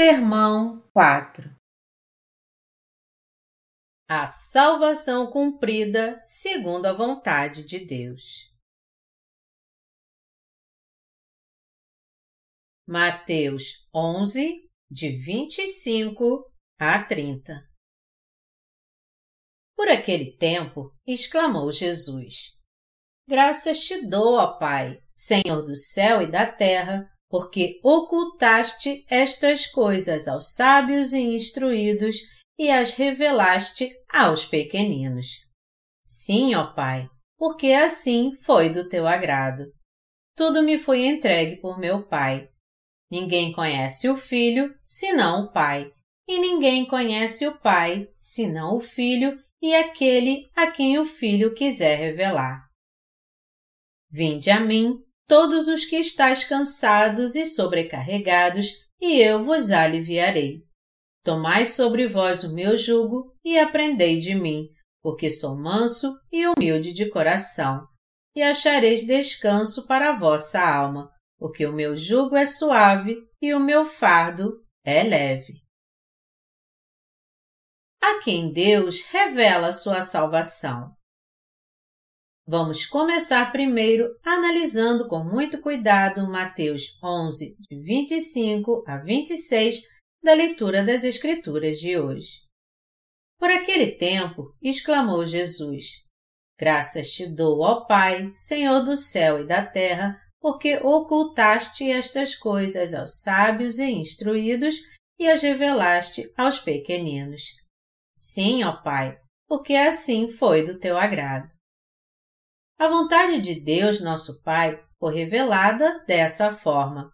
Sermão 4 A salvação cumprida segundo a vontade de Deus. Mateus 11, de 25 a 30 Por aquele tempo, exclamou Jesus: Graças te dou, ó Pai, Senhor do céu e da terra, porque ocultaste estas coisas aos sábios e instruídos e as revelaste aos pequeninos. Sim, ó Pai, porque assim foi do teu agrado. Tudo me foi entregue por meu Pai. Ninguém conhece o Filho senão o Pai, e ninguém conhece o Pai senão o Filho e aquele a quem o Filho quiser revelar. Vinde a mim, todos os que estáis cansados e sobrecarregados, e eu vos aliviarei. Tomai sobre vós o meu jugo e aprendei de mim, porque sou manso e humilde de coração, e achareis descanso para a vossa alma, porque o meu jugo é suave e o meu fardo é leve. A quem Deus revela sua salvação. Vamos começar primeiro analisando com muito cuidado Mateus 11, de 25 a 26 da leitura das Escrituras de hoje. Por aquele tempo, exclamou Jesus: Graças te dou, ó Pai, Senhor do céu e da terra, porque ocultaste estas coisas aos sábios e instruídos e as revelaste aos pequeninos. Sim, ó Pai, porque assim foi do teu agrado. A vontade de Deus, nosso Pai, foi revelada dessa forma.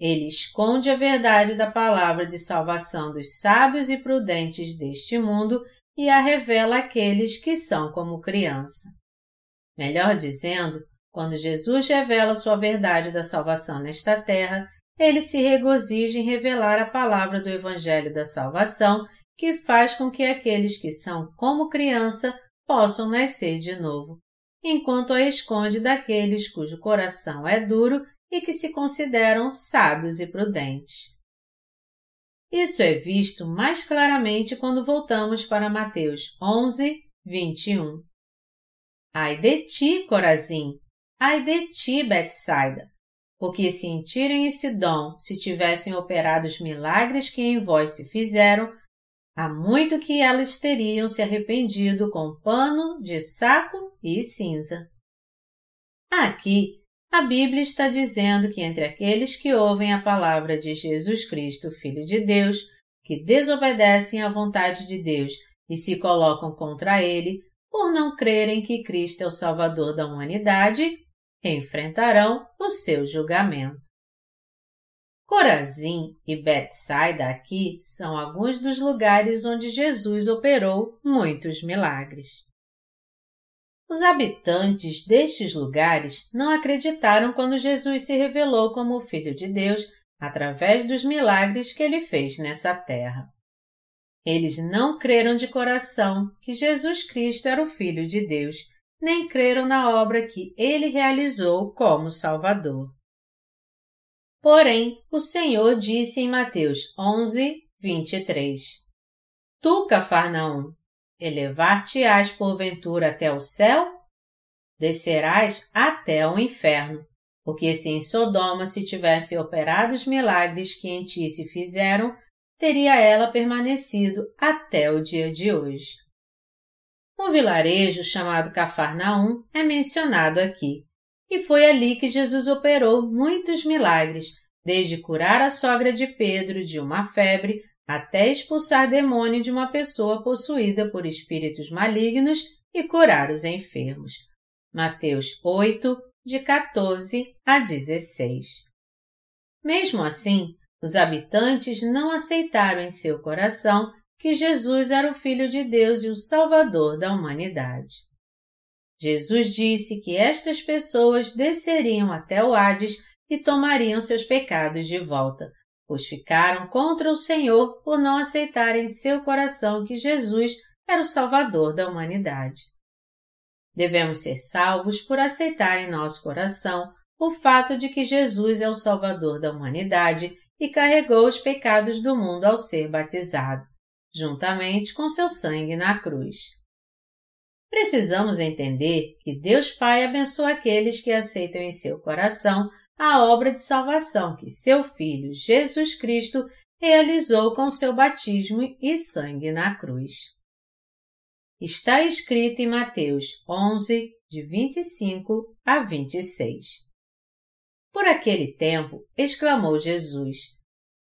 Ele esconde a verdade da palavra de salvação dos sábios e prudentes deste mundo e a revela àqueles que são como criança. Melhor dizendo, quando Jesus revela sua verdade da salvação nesta terra, ele se regozija em revelar a palavra do Evangelho da salvação que faz com que aqueles que são como criança possam nascer de novo enquanto a esconde daqueles cujo coração é duro e que se consideram sábios e prudentes. Isso é visto mais claramente quando voltamos para Mateus 11, 21. Ai de ti, Corazim! Ai de ti, Betsaida! Porque se em Tiro e Sidom se tivessem operado os milagres que em vós se fizeram, Há muito que elas teriam se arrependido com pano de saco e cinza. Aqui, a Bíblia está dizendo que entre aqueles que ouvem a palavra de Jesus Cristo, Filho de Deus, que desobedecem à vontade de Deus e se colocam contra ele por não crerem que Cristo é o Salvador da humanidade, enfrentarão o seu julgamento. Corazim e Betsaida aqui são alguns dos lugares onde Jesus operou muitos milagres. Os habitantes destes lugares não acreditaram quando Jesus se revelou como o Filho de Deus através dos milagres que ele fez nessa terra. Eles não creram de coração que Jesus Cristo era o Filho de Deus, nem creram na obra que ele realizou como Salvador. Porém, o Senhor disse em Mateus 11, 23: Tu, Cafarnaum, elevar-te-ás porventura até o céu? Descerás até o inferno, porque se em Sodoma se tivessem operado os milagres que em ti se fizeram, teria ela permanecido até o dia de hoje. Um vilarejo chamado Cafarnaum é mencionado aqui. E foi ali que Jesus operou muitos milagres, desde curar a sogra de Pedro de uma febre até expulsar demônio de uma pessoa possuída por espíritos malignos e curar os enfermos. Mateus 8, de 14 a 16. Mesmo assim, os habitantes não aceitaram em seu coração que Jesus era o Filho de Deus e o Salvador da humanidade. Jesus disse que estas pessoas desceriam até o Hades e tomariam seus pecados de volta, pois ficaram contra o Senhor por não aceitarem em seu coração que Jesus era o Salvador da humanidade. Devemos ser salvos por aceitar em nosso coração o fato de que Jesus é o Salvador da humanidade e carregou os pecados do mundo ao ser batizado, juntamente com seu sangue na cruz. Precisamos entender que Deus Pai abençoa aqueles que aceitam em seu coração a obra de salvação que seu Filho Jesus Cristo realizou com seu batismo e sangue na cruz. Está escrito em Mateus 11, de 25 a 26. Por aquele tempo, exclamou Jesus: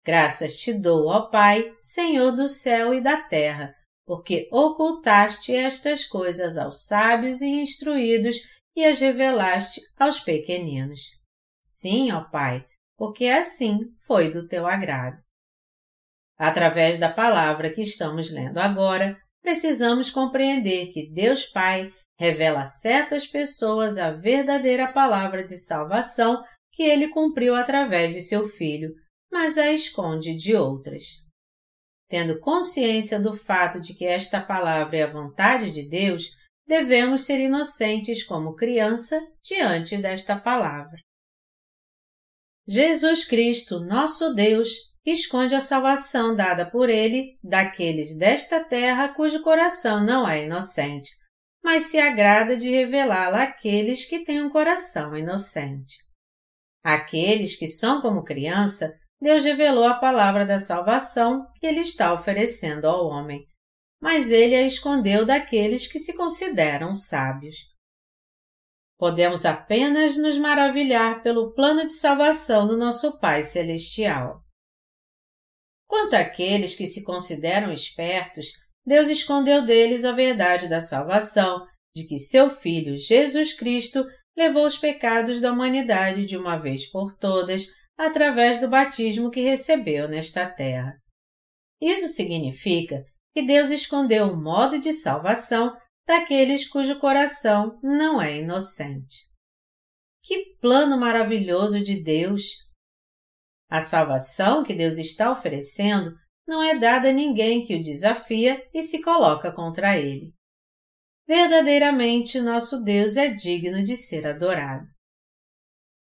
Graças te dou, ó Pai, Senhor do céu e da terra, porque ocultaste estas coisas aos sábios e instruídos e as revelaste aos pequeninos. Sim, ó Pai, porque assim foi do teu agrado. Através da palavra que estamos lendo agora, precisamos compreender que Deus Pai revela a certas pessoas a verdadeira palavra de salvação que ele cumpriu através de seu Filho, mas a esconde de outras. Tendo consciência do fato de que esta palavra é a vontade de Deus, devemos ser inocentes como criança diante desta palavra. Jesus Cristo, nosso Deus, esconde a salvação dada por ele daqueles desta terra cujo coração não é inocente, mas se agrada de revelá-la àqueles que têm um coração inocente. Aqueles que são como criança, Deus revelou a palavra da salvação que ele está oferecendo ao homem, mas ele a escondeu daqueles que se consideram sábios. Podemos apenas nos maravilhar pelo plano de salvação do nosso Pai Celestial. Quanto àqueles que se consideram espertos, Deus escondeu deles a verdade da salvação, de que seu Filho Jesus Cristo levou os pecados da humanidade de uma vez por todas através do batismo que recebeu nesta terra. Isso significa que Deus escondeu o modo de salvação daqueles cujo coração não é inocente. Que plano maravilhoso de Deus! A salvação que Deus está oferecendo não é dada a ninguém que o desafia e se coloca contra ele. Verdadeiramente, nosso Deus é digno de ser adorado.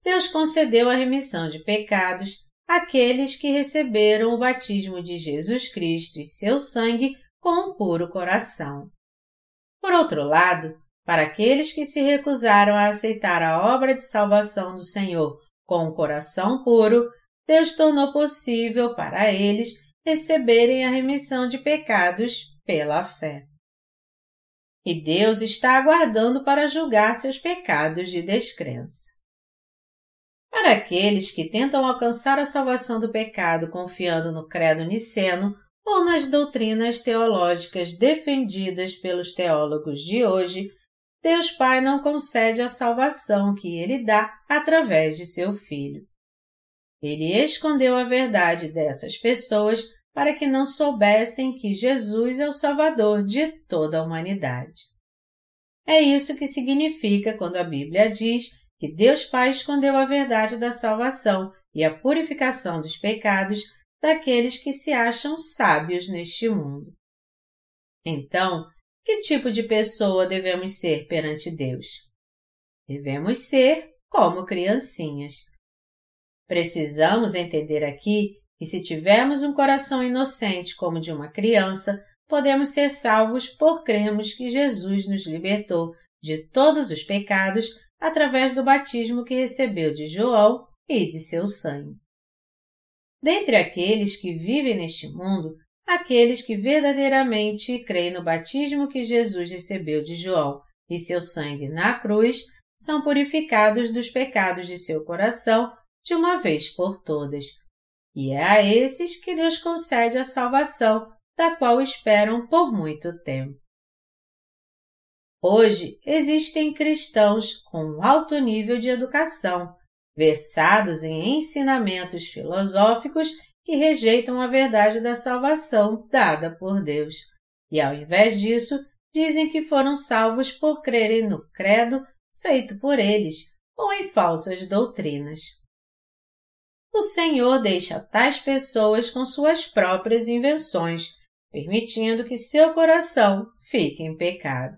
Deus concedeu a remissão de pecados àqueles que receberam o batismo de Jesus Cristo e seu sangue com um puro coração. Por outro lado, para aqueles que se recusaram a aceitar a obra de salvação do Senhor com um coração puro, Deus tornou possível para eles receberem a remissão de pecados pela fé. E Deus está aguardando para julgar seus pecados de descrença. Para aqueles que tentam alcançar a salvação do pecado confiando no credo niceno ou nas doutrinas teológicas defendidas pelos teólogos de hoje, Deus Pai não concede a salvação que ele dá através de seu Filho. Ele escondeu a verdade dessas pessoas para que não soubessem que Jesus é o Salvador de toda a humanidade. É isso que significa quando a Bíblia diz que Deus Pai escondeu a verdade da salvação e a purificação dos pecados daqueles que se acham sábios neste mundo. Então, que tipo de pessoa devemos ser perante Deus? Devemos ser como criancinhas. Precisamos entender aqui que, se tivermos um coração inocente como de uma criança, podemos ser salvos por crermos que Jesus nos libertou de todos os pecados através do batismo que recebeu de João e de seu sangue. Dentre aqueles que vivem neste mundo, aqueles que verdadeiramente creem no batismo que Jesus recebeu de João e seu sangue na cruz são purificados dos pecados de seu coração de uma vez por todas. E é a esses que Deus concede a salvação, da qual esperam por muito tempo. Hoje existem cristãos com alto nível de educação, versados em ensinamentos filosóficos que rejeitam a verdade da salvação dada por Deus, e ao invés disso, dizem que foram salvos por crerem no credo feito por eles ou em falsas doutrinas. O Senhor deixa tais pessoas com suas próprias invenções, permitindo que seu coração fique em pecado.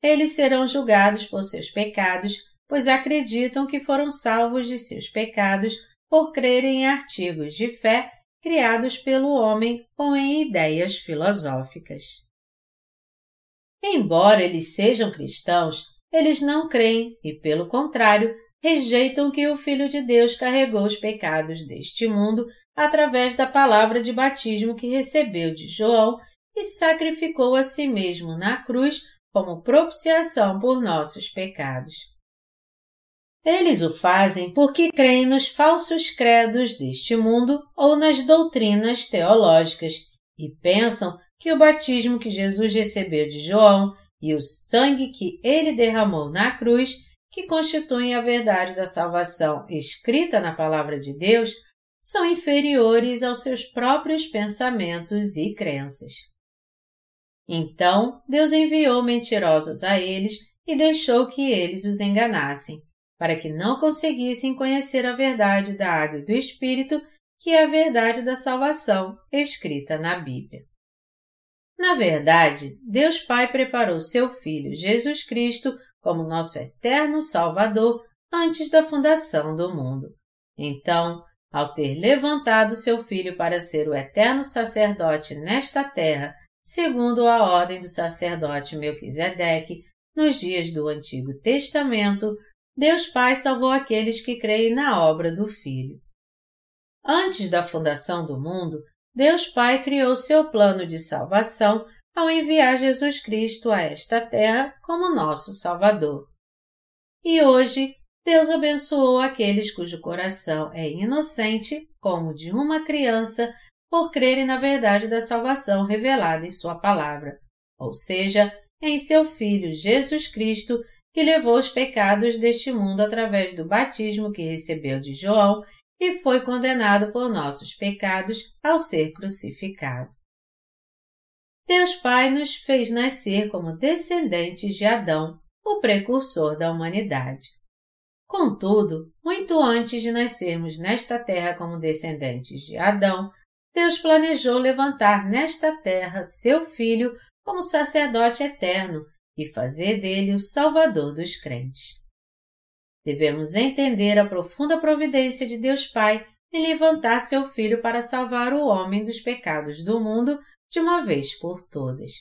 Eles serão julgados por seus pecados, pois acreditam que foram salvos de seus pecados por crerem em artigos de fé criados pelo homem ou em ideias filosóficas. Embora eles sejam cristãos, eles não creem e, pelo contrário, rejeitam que o Filho de Deus carregou os pecados deste mundo através da palavra de batismo que recebeu de João e sacrificou a si mesmo na cruz como propiciação por nossos pecados. Eles o fazem porque creem nos falsos credos deste mundo ou nas doutrinas teológicas e pensam que o batismo que Jesus recebeu de João e o sangue que ele derramou na cruz, que constituem a verdade da salvação escrita na palavra de Deus, são inferiores aos seus próprios pensamentos e crenças. Então Deus enviou mentirosos a eles e deixou que eles os enganassem, para que não conseguissem conhecer a verdade da água e do Espírito, que é a verdade da salvação escrita na Bíblia. Na verdade, Deus Pai preparou seu Filho Jesus Cristo como nosso eterno Salvador antes da fundação do mundo. Então, ao ter levantado seu Filho para ser o eterno sacerdote nesta terra, segundo a ordem do sacerdote Melquisedeque, nos dias do Antigo Testamento, Deus Pai salvou aqueles que creem na obra do Filho. Antes da fundação do mundo, Deus Pai criou seu plano de salvação ao enviar Jesus Cristo a esta terra como nosso Salvador. E hoje, Deus abençoou aqueles cujo coração é inocente, como de uma criança, por crerem na verdade da salvação revelada em Sua palavra, ou seja, em seu Filho Jesus Cristo, que levou os pecados deste mundo através do batismo que recebeu de João e foi condenado por nossos pecados ao ser crucificado. Deus Pai nos fez nascer como descendentes de Adão, o precursor da humanidade. Contudo, muito antes de nascermos nesta terra como descendentes de Adão, Deus planejou levantar nesta terra seu Filho como sacerdote eterno e fazer dele o Salvador dos crentes. Devemos entender a profunda providência de Deus Pai em levantar seu Filho para salvar o homem dos pecados do mundo de uma vez por todas.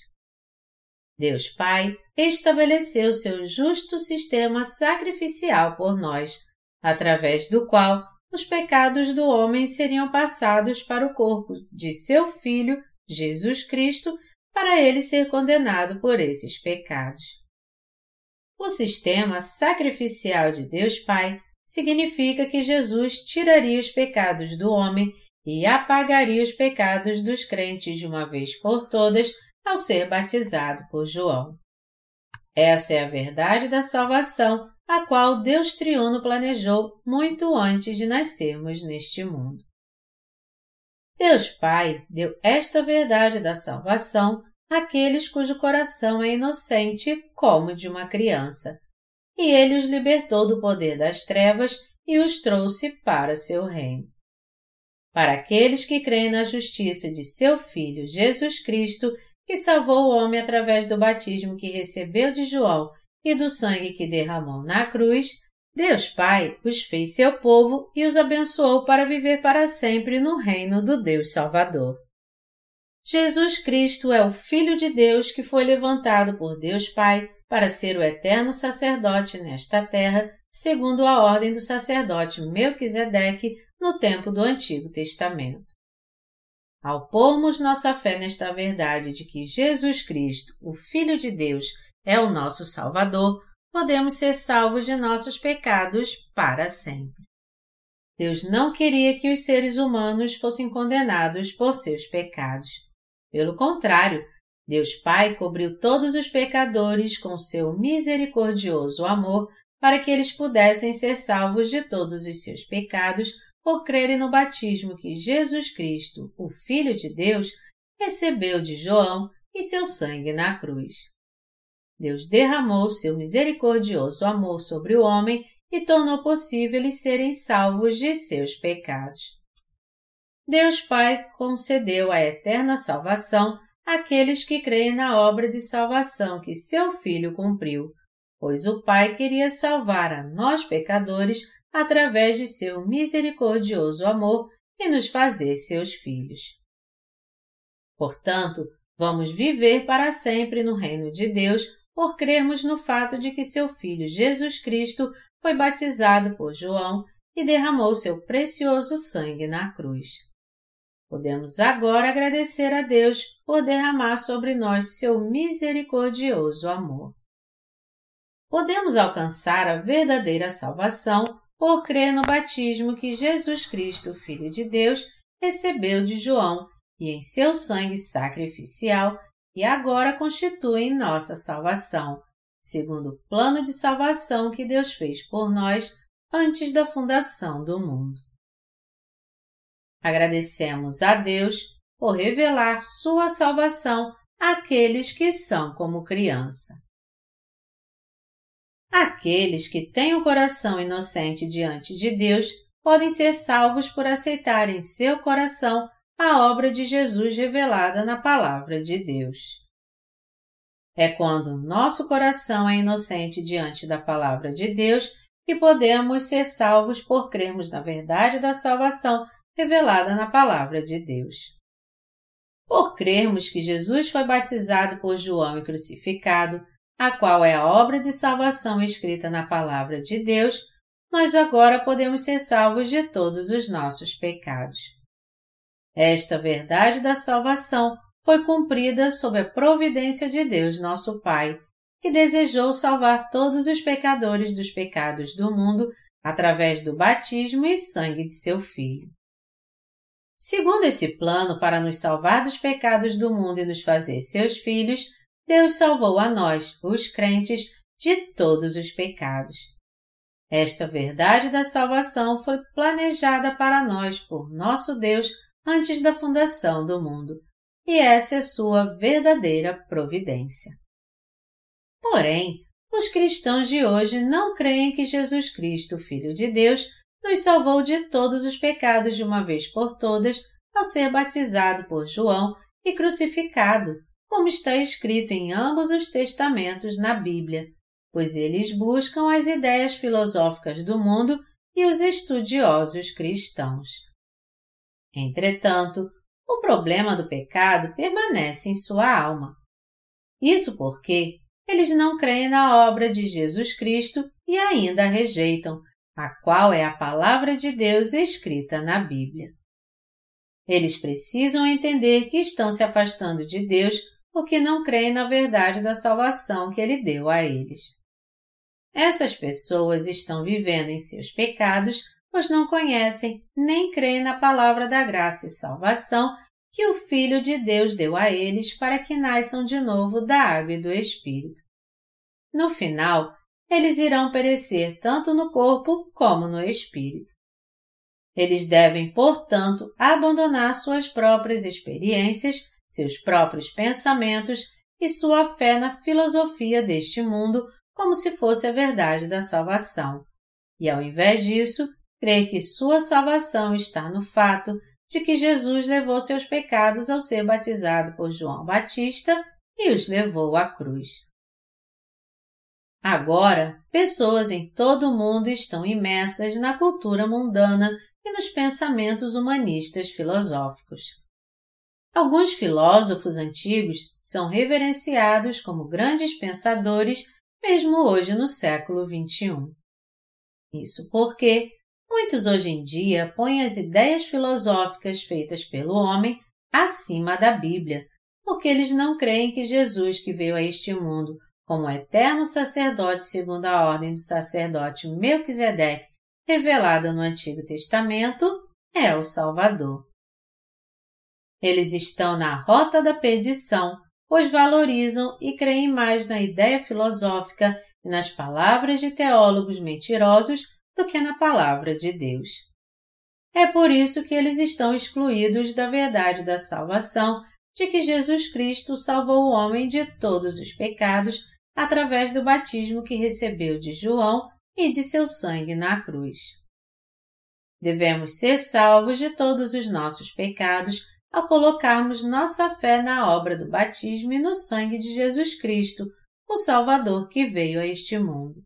Deus Pai estabeleceu seu justo sistema sacrificial por nós, através do qual os pecados do homem seriam passados para o corpo de seu Filho, Jesus Cristo, para ele ser condenado por esses pecados. O sistema sacrificial de Deus Pai significa que Jesus tiraria os pecados do homem e apagaria os pecados dos crentes de uma vez por todas ao ser batizado por João. Essa é a verdade da salvação, a qual Deus triuno planejou muito antes de nascermos neste mundo. Deus Pai deu esta verdade da salvação aqueles cujo coração é inocente como de uma criança. E ele os libertou do poder das trevas e os trouxe para seu reino. Para aqueles que creem na justiça de seu Filho Jesus Cristo, que salvou o homem através do batismo que recebeu de João e do sangue que derramou na cruz, Deus Pai os fez seu povo e os abençoou para viver para sempre no reino do Deus Salvador. Jesus Cristo é o Filho de Deus que foi levantado por Deus Pai para ser o eterno sacerdote nesta terra, segundo a ordem do sacerdote Melquisedeque no tempo do Antigo Testamento. Ao pormos nossa fé nesta verdade de que Jesus Cristo, o Filho de Deus, é o nosso Salvador, podemos ser salvos de nossos pecados para sempre. Deus não queria que os seres humanos fossem condenados por seus pecados. Pelo contrário, Deus Pai cobriu todos os pecadores com seu misericordioso amor para que eles pudessem ser salvos de todos os seus pecados por crerem no batismo que Jesus Cristo, o Filho de Deus, recebeu de João e seu sangue na cruz. Deus derramou seu misericordioso amor sobre o homem e tornou possível eles serem salvos de seus pecados. Deus Pai concedeu a eterna salvação àqueles que creem na obra de salvação que seu Filho cumpriu, pois o Pai queria salvar a nós pecadores através de seu misericordioso amor e nos fazer seus filhos. Portanto, vamos viver para sempre no reino de Deus por crermos no fato de que seu Filho Jesus Cristo foi batizado por João e derramou seu precioso sangue na cruz. Podemos agora agradecer a Deus por derramar sobre nós seu misericordioso amor. Podemos alcançar a verdadeira salvação por crer no batismo que Jesus Cristo, Filho de Deus, recebeu de João e em seu sangue sacrificial e agora constitui nossa salvação, segundo o plano de salvação que Deus fez por nós antes da fundação do mundo. Agradecemos a Deus por revelar sua salvação àqueles que são como criança. Aqueles que têm o coração inocente diante de Deus podem ser salvos por aceitarem em seu coração a obra de Jesus revelada na Palavra de Deus. É quando nosso coração é inocente diante da Palavra de Deus que podemos ser salvos por crermos na verdade da salvação revelada na Palavra de Deus. Por crermos que Jesus foi batizado por João e crucificado, a qual é a obra de salvação escrita na Palavra de Deus, nós agora podemos ser salvos de todos os nossos pecados. Esta verdade da salvação foi cumprida sob a providência de Deus, nosso Pai, que desejou salvar todos os pecadores dos pecados do mundo através do batismo e sangue de seu Filho. Segundo esse plano para nos salvar dos pecados do mundo e nos fazer seus filhos, Deus salvou a nós, os crentes, de todos os pecados. Esta verdade da salvação foi planejada para nós por nosso Deus antes da fundação do mundo, e essa é sua verdadeira providência. Porém, os cristãos de hoje não creem que Jesus Cristo, Filho de Deus, nos salvou de todos os pecados de uma vez por todas ao ser batizado por João e crucificado, como está escrito em ambos os testamentos na Bíblia, pois eles buscam as ideias filosóficas do mundo e os estudiosos cristãos. Entretanto, o problema do pecado permanece em sua alma. Isso porque eles não creem na obra de Jesus Cristo e ainda a rejeitam, a qual é a palavra de Deus escrita na Bíblia. Eles precisam entender que estão se afastando de Deus porque não creem na verdade da salvação que Ele deu a eles. Essas pessoas estão vivendo em seus pecados pois não conhecem nem creem na palavra da graça e salvação que o Filho de Deus deu a eles para que nasçam de novo da água e do Espírito. No final, eles irão perecer tanto no corpo como no espírito. Eles devem, portanto, abandonar suas próprias experiências, seus próprios pensamentos e sua fé na filosofia deste mundo como se fosse a verdade da salvação. E ao invés disso, crê que sua salvação está no fato de que Jesus levou seus pecados ao ser batizado por João Batista e os levou à cruz. Agora, pessoas em todo o mundo estão imersas na cultura mundana e nos pensamentos humanistas filosóficos. Alguns filósofos antigos são reverenciados como grandes pensadores mesmo hoje no século XXI. Isso porque Muitos hoje em dia põem as ideias filosóficas feitas pelo homem acima da Bíblia, porque eles não creem que Jesus, que veio a este mundo como eterno sacerdote segundo a ordem do sacerdote Melquisedeque, revelada no Antigo Testamento, é o Salvador. Eles estão na rota da perdição, pois valorizam e creem mais na ideia filosófica e nas palavras de teólogos mentirosos do que na palavra de Deus. É por isso que eles estão excluídos da verdade da salvação de que Jesus Cristo salvou o homem de todos os pecados através do batismo que recebeu de João e de seu sangue na cruz. Devemos ser salvos de todos os nossos pecados ao colocarmos nossa fé na obra do batismo e no sangue de Jesus Cristo, o Salvador que veio a este mundo.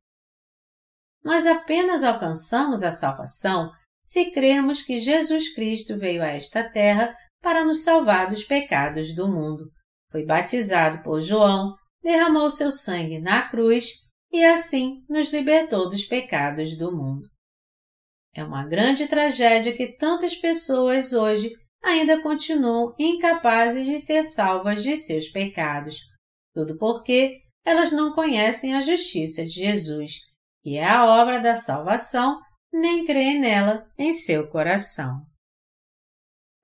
Nós apenas alcançamos a salvação se cremos que Jesus Cristo veio a esta terra para nos salvar dos pecados do mundo. Foi batizado por João, derramou seu sangue na cruz e assim nos libertou dos pecados do mundo. É uma grande tragédia que tantas pessoas hoje ainda continuam incapazes de ser salvas de seus pecados, tudo porque elas não conhecem a justiça de Jesus, que é a obra da salvação nem crê nela em seu coração.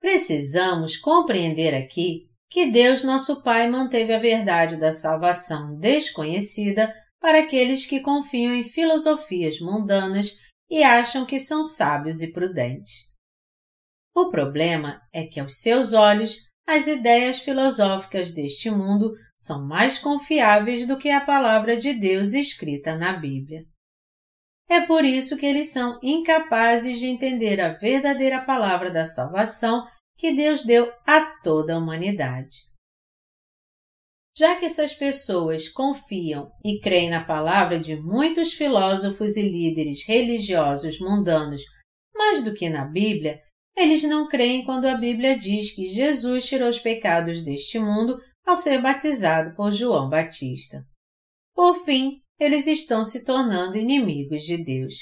Precisamos compreender aqui que Deus nosso Pai manteve a verdade da salvação desconhecida para aqueles que confiam em filosofias mundanas e acham que são sábios e prudentes. O problema é que, aos seus olhos, as ideias filosóficas deste mundo são mais confiáveis do que a palavra de Deus escrita na Bíblia. É por isso que eles são incapazes de entender a verdadeira palavra da salvação que Deus deu a toda a humanidade. Já que essas pessoas confiam e creem na palavra de muitos filósofos e líderes religiosos mundanos mais do que na Bíblia, eles não creem quando a Bíblia diz que Jesus tirou os pecados deste mundo ao ser batizado por João Batista. Por fim, eles estão se tornando inimigos de Deus.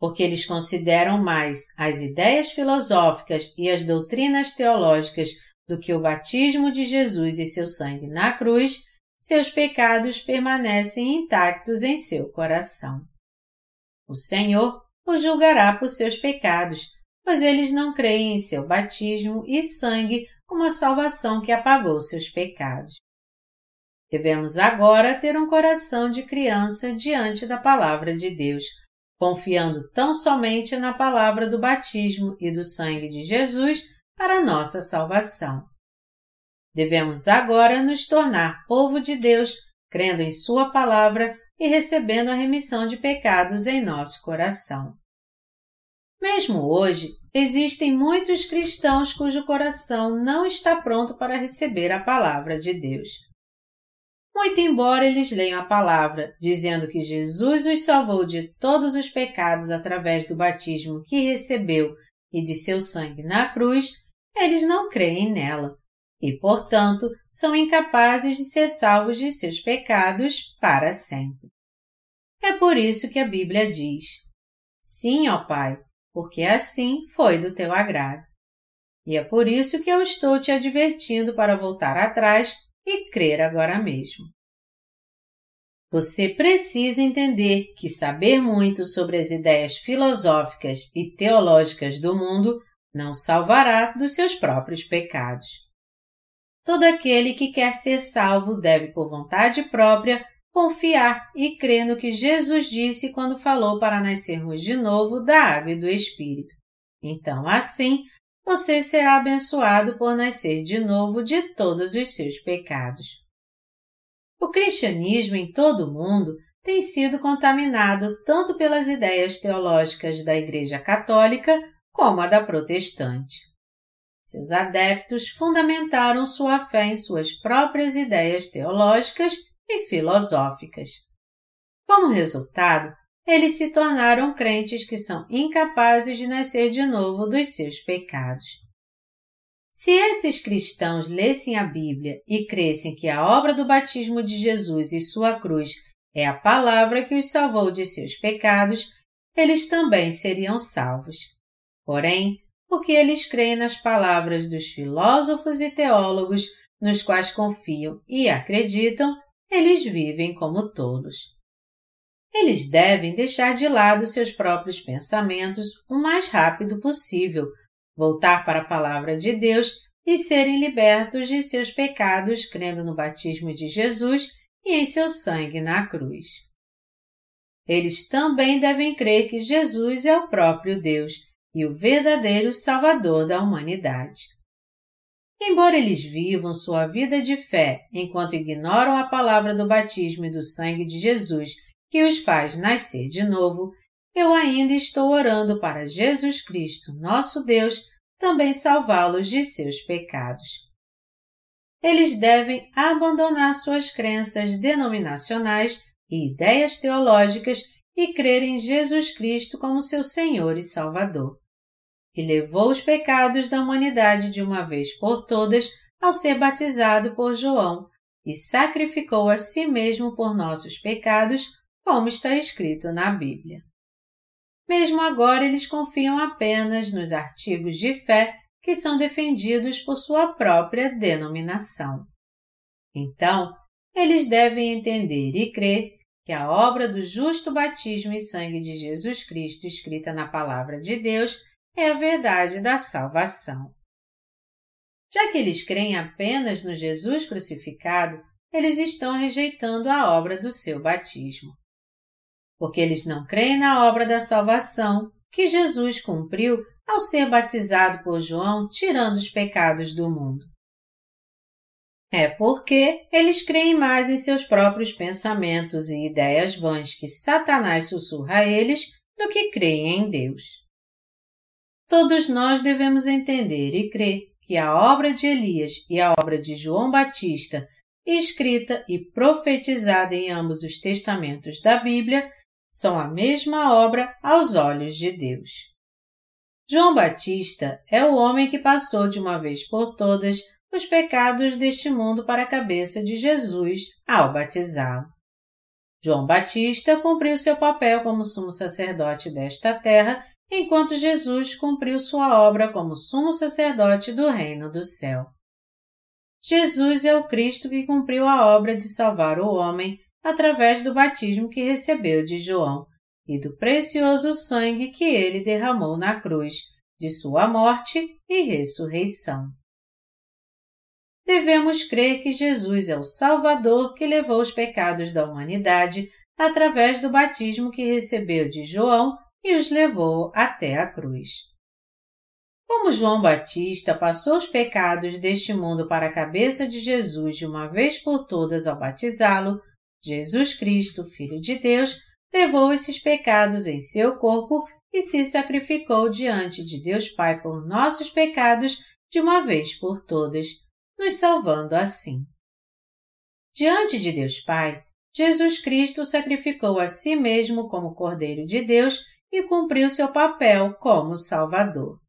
Porque eles consideram mais as ideias filosóficas e as doutrinas teológicas do que o batismo de Jesus e seu sangue na cruz, seus pecados permanecem intactos em seu coração. O Senhor os julgará por seus pecados, pois eles não creem em seu batismo e sangue como a salvação que apagou seus pecados. Devemos agora ter um coração de criança diante da palavra de Deus, confiando tão somente na palavra do batismo e do sangue de Jesus para nossa salvação. Devemos agora nos tornar povo de Deus, crendo em Sua palavra e recebendo a remissão de pecados em nosso coração. Mesmo hoje, existem muitos cristãos cujo coração não está pronto para receber a palavra de Deus. Muito embora eles leiam a palavra, dizendo que Jesus os salvou de todos os pecados através do batismo que recebeu e de seu sangue na cruz, eles não creem nela e, portanto, são incapazes de ser salvos de seus pecados para sempre. É por isso que a Bíblia diz: Sim, ó Pai, porque assim foi do teu agrado. E é por isso que eu estou te advertindo para voltar atrás e crer agora mesmo. Você precisa entender que saber muito sobre as ideias filosóficas e teológicas do mundo não salvará dos seus próprios pecados. Todo aquele que quer ser salvo deve, por vontade própria, confiar e crer no que Jesus disse quando falou para nascermos de novo da água e do Espírito. Então, assim, você será abençoado por nascer de novo de todos os seus pecados. O cristianismo em todo o mundo tem sido contaminado tanto pelas ideias teológicas da Igreja Católica como a da Protestante. Seus adeptos fundamentaram sua fé em suas próprias ideias teológicas e filosóficas. Como resultado, eles se tornaram crentes que são incapazes de nascer de novo dos seus pecados. Se esses cristãos lessem a Bíblia e crescem que a obra do batismo de Jesus e sua cruz é a palavra que os salvou de seus pecados, eles também seriam salvos. Porém, porque eles creem nas palavras dos filósofos e teólogos nos quais confiam e acreditam, eles vivem como tolos. Eles devem deixar de lado seus próprios pensamentos o mais rápido possível, voltar para a palavra de Deus e serem libertos de seus pecados crendo no batismo de Jesus e em seu sangue na cruz. Eles também devem crer que Jesus é o próprio Deus e o verdadeiro Salvador da humanidade. Embora eles vivam sua vida de fé enquanto ignoram a palavra do batismo e do sangue de Jesus que os faz nascer de novo, eu ainda estou orando para Jesus Cristo, nosso Deus, também salvá-los de seus pecados. Eles devem abandonar suas crenças denominacionais e ideias teológicas e crer em Jesus Cristo como seu Senhor e Salvador, que levou os pecados da humanidade de uma vez por todas ao ser batizado por João e sacrificou a si mesmo por nossos pecados, como está escrito na Bíblia. Mesmo agora, eles confiam apenas nos artigos de fé que são defendidos por sua própria denominação. Então, eles devem entender e crer que a obra do justo batismo e sangue de Jesus Cristo escrita na Palavra de Deus é a verdade da salvação. Já que eles creem apenas no Jesus crucificado, eles estão rejeitando a obra do seu batismo. Porque eles não creem na obra da salvação que Jesus cumpriu ao ser batizado por João, tirando os pecados do mundo. É porque eles creem mais em seus próprios pensamentos e ideias vãs que Satanás sussurra a eles do que creem em Deus. Todos nós devemos entender e crer que a obra de Elias e a obra de João Batista, escrita e profetizada em ambos os testamentos da Bíblia, são a mesma obra aos olhos de Deus. João Batista é o homem que passou de uma vez por todas os pecados deste mundo para a cabeça de Jesus ao batizá-lo. João Batista cumpriu seu papel como sumo sacerdote desta terra, enquanto Jesus cumpriu sua obra como sumo sacerdote do reino do céu. Jesus é o Cristo que cumpriu a obra de salvar o homem através do batismo que recebeu de João e do precioso sangue que ele derramou na cruz, de sua morte e ressurreição devemos crer que Jesus é o Salvador que levou os pecados da humanidade através do batismo que recebeu de João e os levou até a cruz. Como João Batista passou os pecados deste mundo para a cabeça de Jesus de uma vez por todas ao batizá-lo, Jesus Cristo, Filho de Deus, levou esses pecados em seu corpo e se sacrificou diante de Deus Pai por nossos pecados de uma vez por todas, nos salvando assim. Diante de Deus Pai, Jesus Cristo sacrificou a si mesmo como Cordeiro de Deus e cumpriu seu papel como Salvador.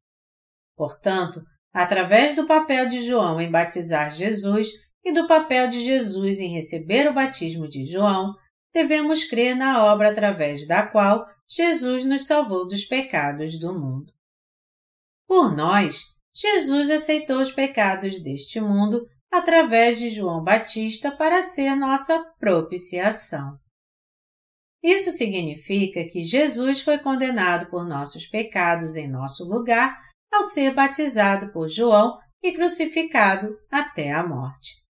Portanto, através do papel de João em batizar Jesus e do papel de Jesus em receber o batismo de João, devemos crer na obra através da qual Jesus nos salvou dos pecados do mundo. Por nós, Jesus aceitou os pecados deste mundo através de João Batista para ser nossa propiciação. Isso significa que Jesus foi condenado por nossos pecados em nosso lugar ao ser batizado por João e crucificado até a morte.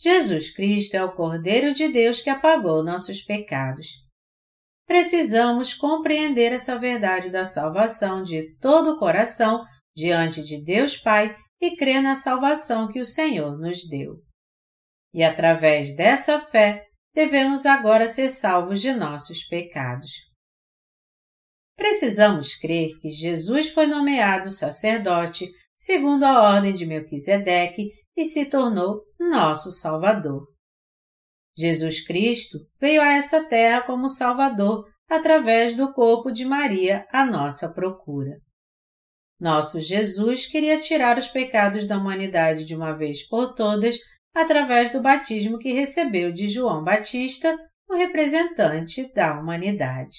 Jesus Cristo é o Cordeiro de Deus que apagou nossos pecados. Precisamos compreender essa verdade da salvação de todo o coração diante de Deus Pai e crer na salvação que o Senhor nos deu. E através dessa fé, devemos agora ser salvos de nossos pecados. Precisamos crer que Jesus foi nomeado sacerdote segundo a ordem de Melquisedeque e se tornou nosso Salvador. Jesus Cristo veio a essa terra como Salvador através do corpo de Maria à nossa procura. Nosso Jesus queria tirar os pecados da humanidade de uma vez por todas através do batismo que recebeu de João Batista, o representante da humanidade.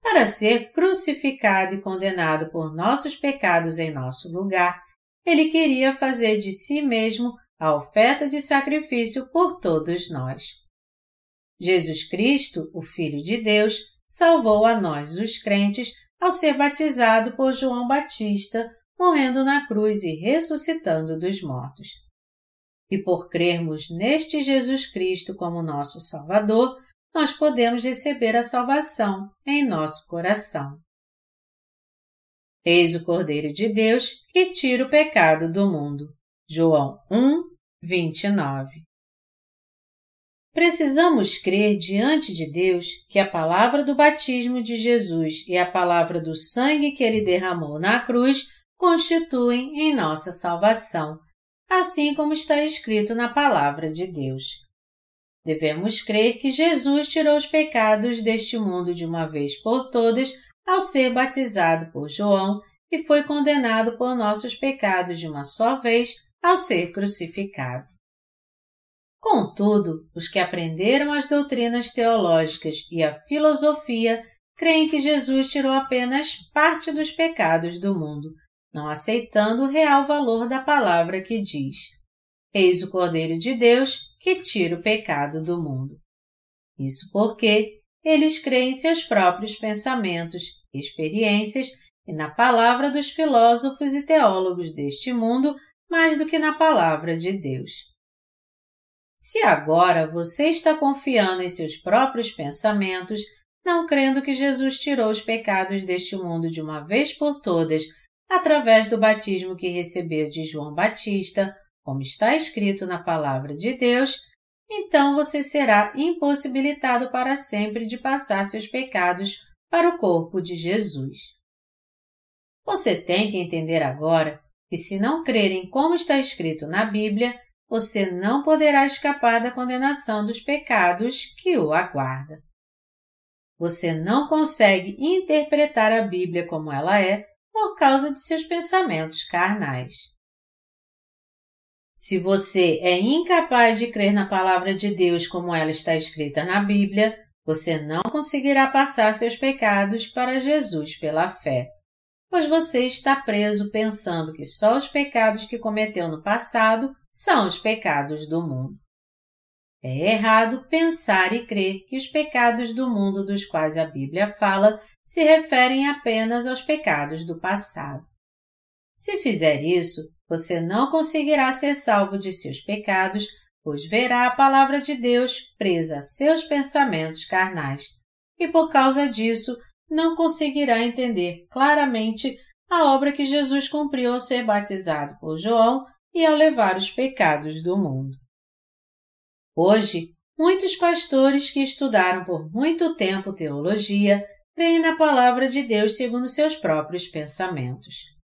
Para ser crucificado e condenado por nossos pecados em nosso lugar, ele queria fazer de si mesmo a oferta de sacrifício por todos nós. Jesus Cristo, o Filho de Deus, salvou a nós, os crentes, ao ser batizado por João Batista, morrendo na cruz e ressuscitando dos mortos. E por crermos neste Jesus Cristo como nosso Salvador, nós podemos receber a salvação em nosso coração. Eis o Cordeiro de Deus que tira o pecado do mundo. João 1, 29 Precisamos crer diante de Deus que a palavra do batismo de Jesus e a palavra do sangue que ele derramou na cruz constituem em nossa salvação, assim como está escrito na palavra de Deus. devemos crer que Jesus tirou os pecados deste mundo de uma vez por todas ao ser batizado por João e foi condenado por nossos pecados de uma só vez ao ser crucificado. Contudo, os que aprenderam as doutrinas teológicas e a filosofia creem que Jesus tirou apenas parte dos pecados do mundo, não aceitando o real valor da palavra que diz: Eis o Cordeiro de Deus que tira o pecado do mundo. Isso porque eles creem em seus próprios pensamentos, experiências e na palavra dos filósofos e teólogos deste mundo mais do que na palavra de Deus. Se agora você está confiando em seus próprios pensamentos, não crendo que Jesus tirou os pecados deste mundo de uma vez por todas através do batismo que recebeu de João Batista, como está escrito na palavra de Deus, então você será impossibilitado para sempre de passar seus pecados para o corpo de Jesus. Você tem que entender agora que, se não crer em como está escrito na Bíblia, você não poderá escapar da condenação dos pecados que o aguarda. Você não consegue interpretar a Bíblia como ela é por causa de seus pensamentos carnais. Se você é incapaz de crer na palavra de Deus como ela está escrita na Bíblia, você não conseguirá passar seus pecados para Jesus pela fé, pois você está preso pensando que só os pecados que cometeu no passado são os pecados do mundo. É errado pensar e crer que os pecados do mundo dos quais a Bíblia fala se referem apenas aos pecados do passado. Se fizer isso, você não conseguirá ser salvo de seus pecados, pois verá a palavra de Deus presa a seus pensamentos carnais, e por causa disso não conseguirá entender claramente a obra que Jesus cumpriu ao ser batizado por João e ao levar os pecados do mundo. Hoje, muitos pastores que estudaram por muito tempo teologia creem na palavra de Deus segundo seus próprios pensamentos.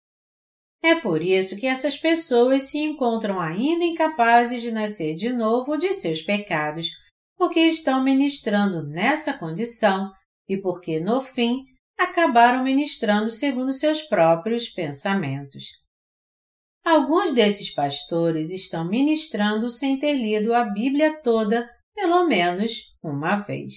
É por isso que essas pessoas se encontram ainda incapazes de nascer de novo de seus pecados, porque estão ministrando nessa condição e porque, no fim, acabaram ministrando segundo seus próprios pensamentos. Alguns desses pastores estão ministrando sem ter lido a Bíblia toda, pelo menos uma vez.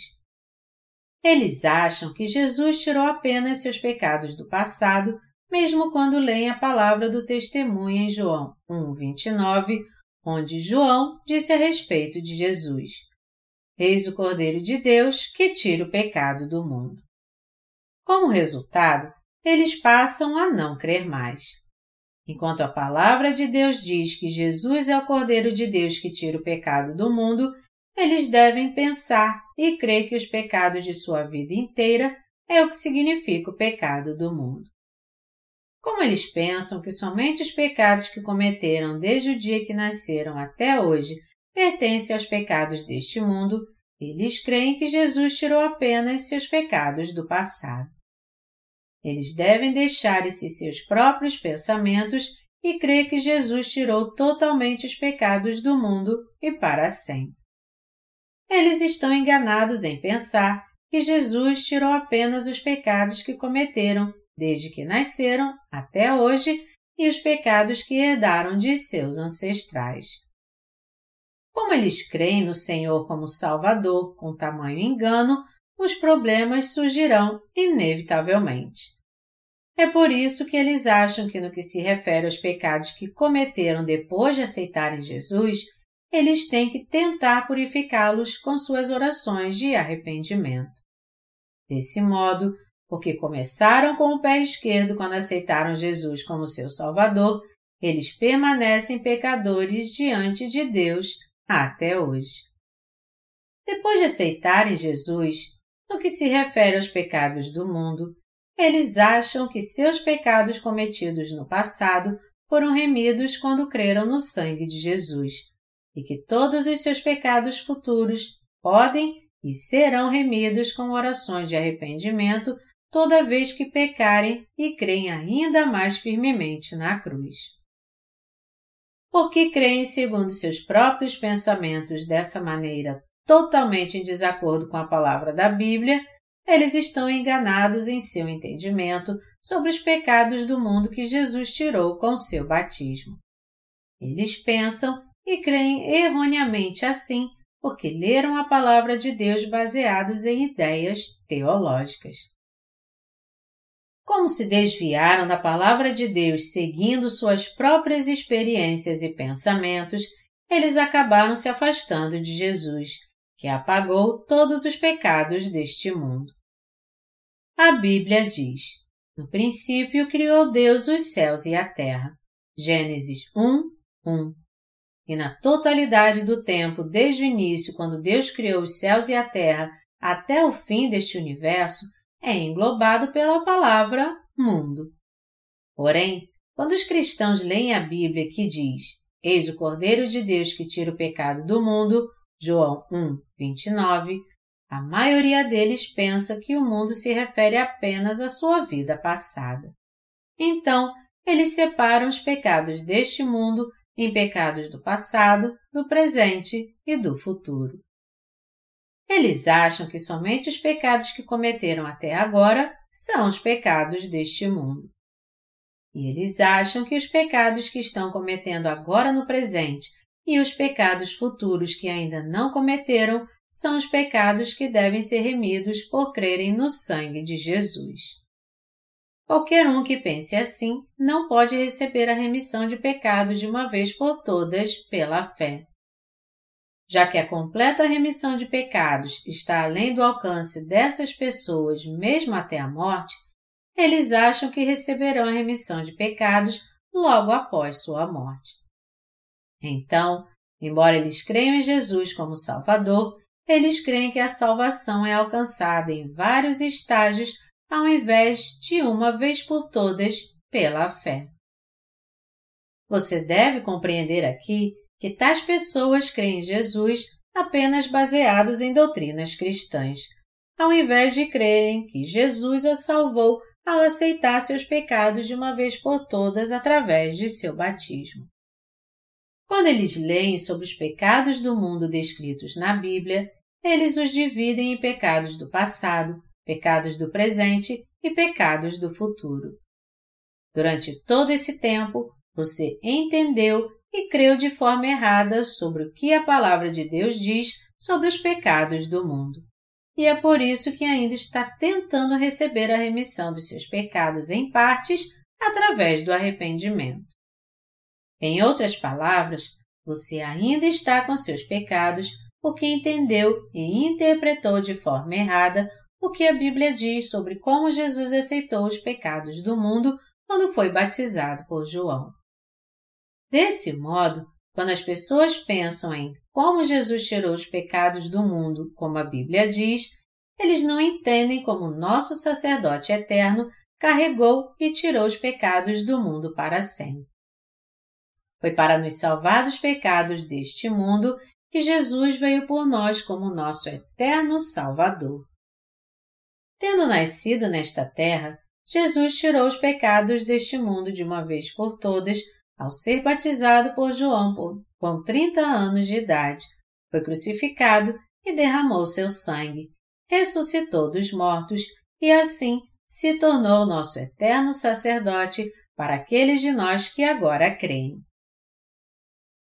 Eles acham que Jesus tirou apenas seus pecados do passado, mesmo quando leem a palavra do testemunho em João 1:29, onde João disse a respeito de Jesus: Eis o Cordeiro de Deus que tira o pecado do mundo. Como resultado, eles passam a não crer mais. Enquanto a palavra de Deus diz que Jesus é o Cordeiro de Deus que tira o pecado do mundo, eles devem pensar e crer que os pecados de sua vida inteira é o que significa o pecado do mundo. Como eles pensam que somente os pecados que cometeram desde o dia que nasceram até hoje pertencem aos pecados deste mundo, eles creem que Jesus tirou apenas seus pecados do passado. Eles devem deixar esses seus próprios pensamentos e crer que Jesus tirou totalmente os pecados do mundo e para sempre. Eles estão enganados em pensar que Jesus tirou apenas os pecados que cometeram desde que nasceram até hoje e os pecados que herdaram de seus ancestrais. Como eles creem no Senhor como Salvador com tamanho engano, os problemas surgirão inevitavelmente. É por isso que eles acham que, no que se refere aos pecados que cometeram depois de aceitarem Jesus, eles têm que tentar purificá-los com suas orações de arrependimento. Desse modo, porque começaram com o pé esquerdo quando aceitaram Jesus como seu Salvador, eles permanecem pecadores diante de Deus até hoje. Depois de aceitarem Jesus, no que se refere aos pecados do mundo, eles acham que seus pecados cometidos no passado foram remidos quando creram no sangue de Jesus e que todos os seus pecados futuros podem e serão remidos com orações de arrependimento toda vez que pecarem e creem ainda mais firmemente na cruz. Porque creem segundo seus próprios pensamentos dessa maneira totalmente em desacordo com a palavra da Bíblia, eles estão enganados em seu entendimento sobre os pecados do mundo que Jesus tirou com seu batismo. Eles pensam e creem erroneamente assim porque leram a palavra de Deus baseados em ideias teológicas. Como se desviaram da palavra de Deus seguindo suas próprias experiências e pensamentos, eles acabaram se afastando de Jesus, que apagou todos os pecados deste mundo. A Bíblia diz: No princípio criou Deus os céus e a terra. Gênesis 1, 1. E na totalidade do tempo, desde o início, quando Deus criou os céus e a terra, até o fim deste universo, é englobado pela palavra mundo. Porém, quando os cristãos leem a Bíblia que diz: Eis o Cordeiro de Deus que tira o pecado do mundo, João 1, 29, a maioria deles pensa que o mundo se refere apenas à sua vida passada. Então, eles separam os pecados deste mundo em pecados do passado, do presente e do futuro. Eles acham que somente os pecados que cometeram até agora são os pecados deste mundo. E eles acham que os pecados que estão cometendo agora no presente e os pecados futuros que ainda não cometeram são os pecados que devem ser remidos por crerem no sangue de Jesus. Qualquer um que pense assim não pode receber a remissão de pecados de uma vez por todas pela fé. Já que a completa remissão de pecados está além do alcance dessas pessoas, mesmo até a morte, eles acham que receberão a remissão de pecados logo após sua morte. Então, embora eles creiam em Jesus como Salvador, eles creem que a salvação é alcançada em vários estágios ao invés de uma vez por todas pela fé. Você deve compreender aqui que tais pessoas creem em Jesus apenas baseados em doutrinas cristãs, ao invés de crerem que Jesus a salvou ao aceitar seus pecados de uma vez por todas através de seu batismo. Quando eles leem sobre os pecados do mundo descritos na Bíblia, eles os dividem em pecados do passado, pecados do presente e pecados do futuro. Durante todo esse tempo, você entendeu e creu de forma errada sobre o que a palavra de Deus diz sobre os pecados do mundo. E é por isso que ainda está tentando receber a remissão dos seus pecados em partes através do arrependimento. Em outras palavras, você ainda está com seus pecados porque entendeu e interpretou de forma errada o que a Bíblia diz sobre como Jesus aceitou os pecados do mundo quando foi batizado por João. Desse modo, quando as pessoas pensam em como Jesus tirou os pecados do mundo, como a Bíblia diz, eles não entendem como nosso sacerdote eterno carregou e tirou os pecados do mundo para sempre. Foi para nos salvar dos pecados deste mundo que Jesus veio por nós como nosso eterno Salvador. Tendo nascido nesta terra, Jesus tirou os pecados deste mundo de uma vez por todas ao ser batizado por João com 30 anos de idade, foi crucificado e derramou seu sangue, ressuscitou dos mortos e assim se tornou nosso eterno sacerdote para aqueles de nós que agora creem.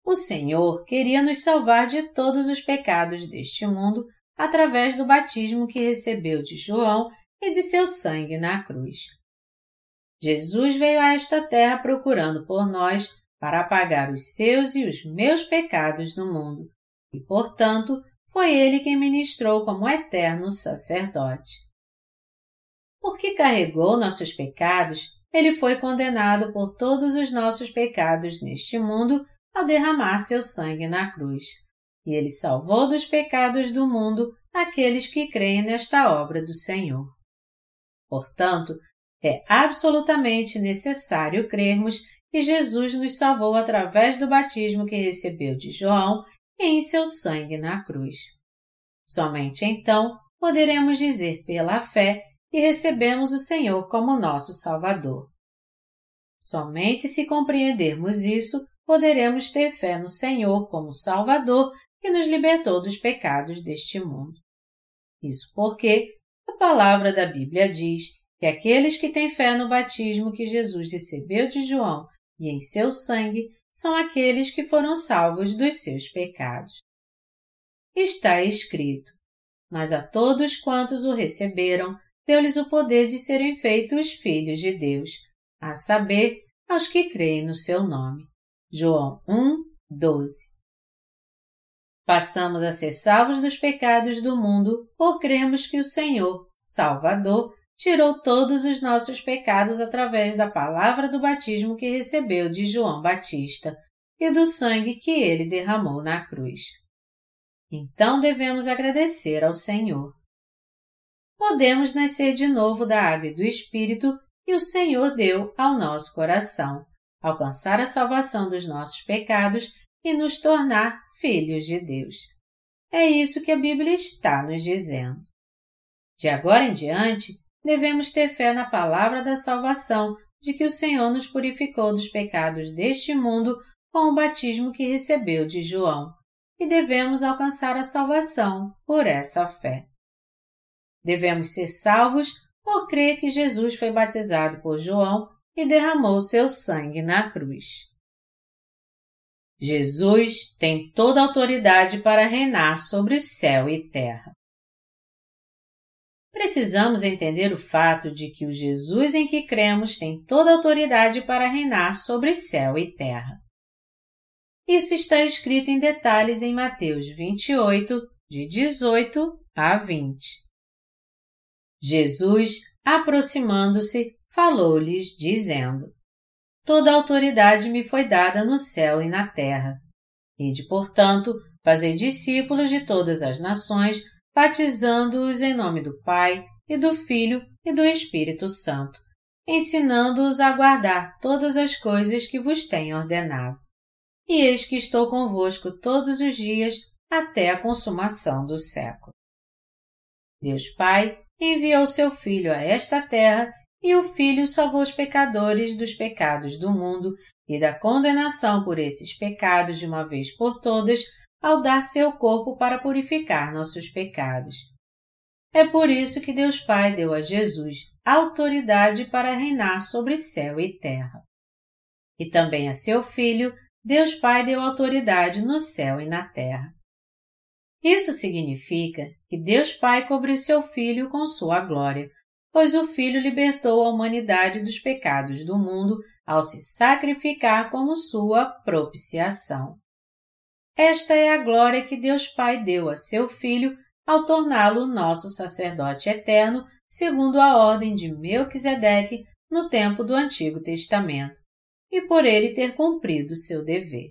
O Senhor queria nos salvar de todos os pecados deste mundo através do batismo que recebeu de João e de seu sangue na cruz. Jesus veio a esta terra procurando por nós para apagar os seus e os meus pecados no mundo, e, portanto, foi ele quem ministrou como eterno sacerdote. Porque carregou nossos pecados, ele foi condenado por todos os nossos pecados neste mundo ao derramar seu sangue na cruz e ele salvou dos pecados do mundo aqueles que creem nesta obra do Senhor. Portanto, é absolutamente necessário crermos que Jesus nos salvou através do batismo que recebeu de João e em seu sangue na cruz. Somente então poderemos dizer pela fé que recebemos o Senhor como nosso Salvador. Somente se compreendermos isso, poderemos ter fé no Senhor como Salvador e nos libertou dos pecados deste mundo. Isso porque a palavra da Bíblia diz que aqueles que têm fé no batismo que Jesus recebeu de João e em seu sangue são aqueles que foram salvos dos seus pecados. Está escrito: Mas a todos quantos o receberam, deu-lhes o poder de serem feitos filhos de Deus, a saber, aos que creem no seu nome. João 1, 12. Passamos a ser salvos dos pecados do mundo por cremos que o Senhor, Salvador, tirou todos os nossos pecados através da palavra do batismo que recebeu de João Batista e do sangue que ele derramou na cruz. Então devemos agradecer ao Senhor. Podemos nascer de novo da água e do Espírito que o Senhor deu ao nosso coração, alcançar a salvação dos nossos pecados e nos tornar filhos de Deus. É isso que a Bíblia está nos dizendo. De agora em diante, devemos ter fé na palavra da salvação de que o Senhor nos purificou dos pecados deste mundo com o batismo que recebeu de João, e devemos alcançar a salvação por essa fé. Devemos ser salvos por crer que Jesus foi batizado por João e derramou seu sangue na cruz. Jesus tem toda a autoridade para reinar sobre céu e terra. Precisamos entender o fato de que o Jesus em que cremos tem toda a autoridade para reinar sobre céu e terra. Isso está escrito em detalhes em Mateus 28, de 18 a 20. Jesus, aproximando-se, falou-lhes, dizendo: Toda a autoridade me foi dada no céu e na terra. Ide, portanto, fazei discípulos de todas as nações, batizando-os em nome do Pai, e do Filho e do Espírito Santo, ensinando-os a guardar todas as coisas que vos tenho ordenado. E eis que estou convosco todos os dias até a consumação do século. Deus Pai enviou seu Filho a esta terra e o Filho salvou os pecadores dos pecados do mundo e da condenação por esses pecados de uma vez por todas, ao dar seu corpo para purificar nossos pecados. É por isso que Deus Pai deu a Jesus autoridade para reinar sobre céu e terra. E também a seu Filho, Deus Pai deu autoridade no céu e na terra. Isso significa que Deus Pai cobriu seu Filho com sua glória, pois o Filho libertou a humanidade dos pecados do mundo ao se sacrificar como sua propiciação. Esta é a glória que Deus Pai deu a seu Filho ao torná-lo nosso sacerdote eterno, segundo a ordem de Melquisedeque no tempo do Antigo Testamento, e por ele ter cumprido seu dever.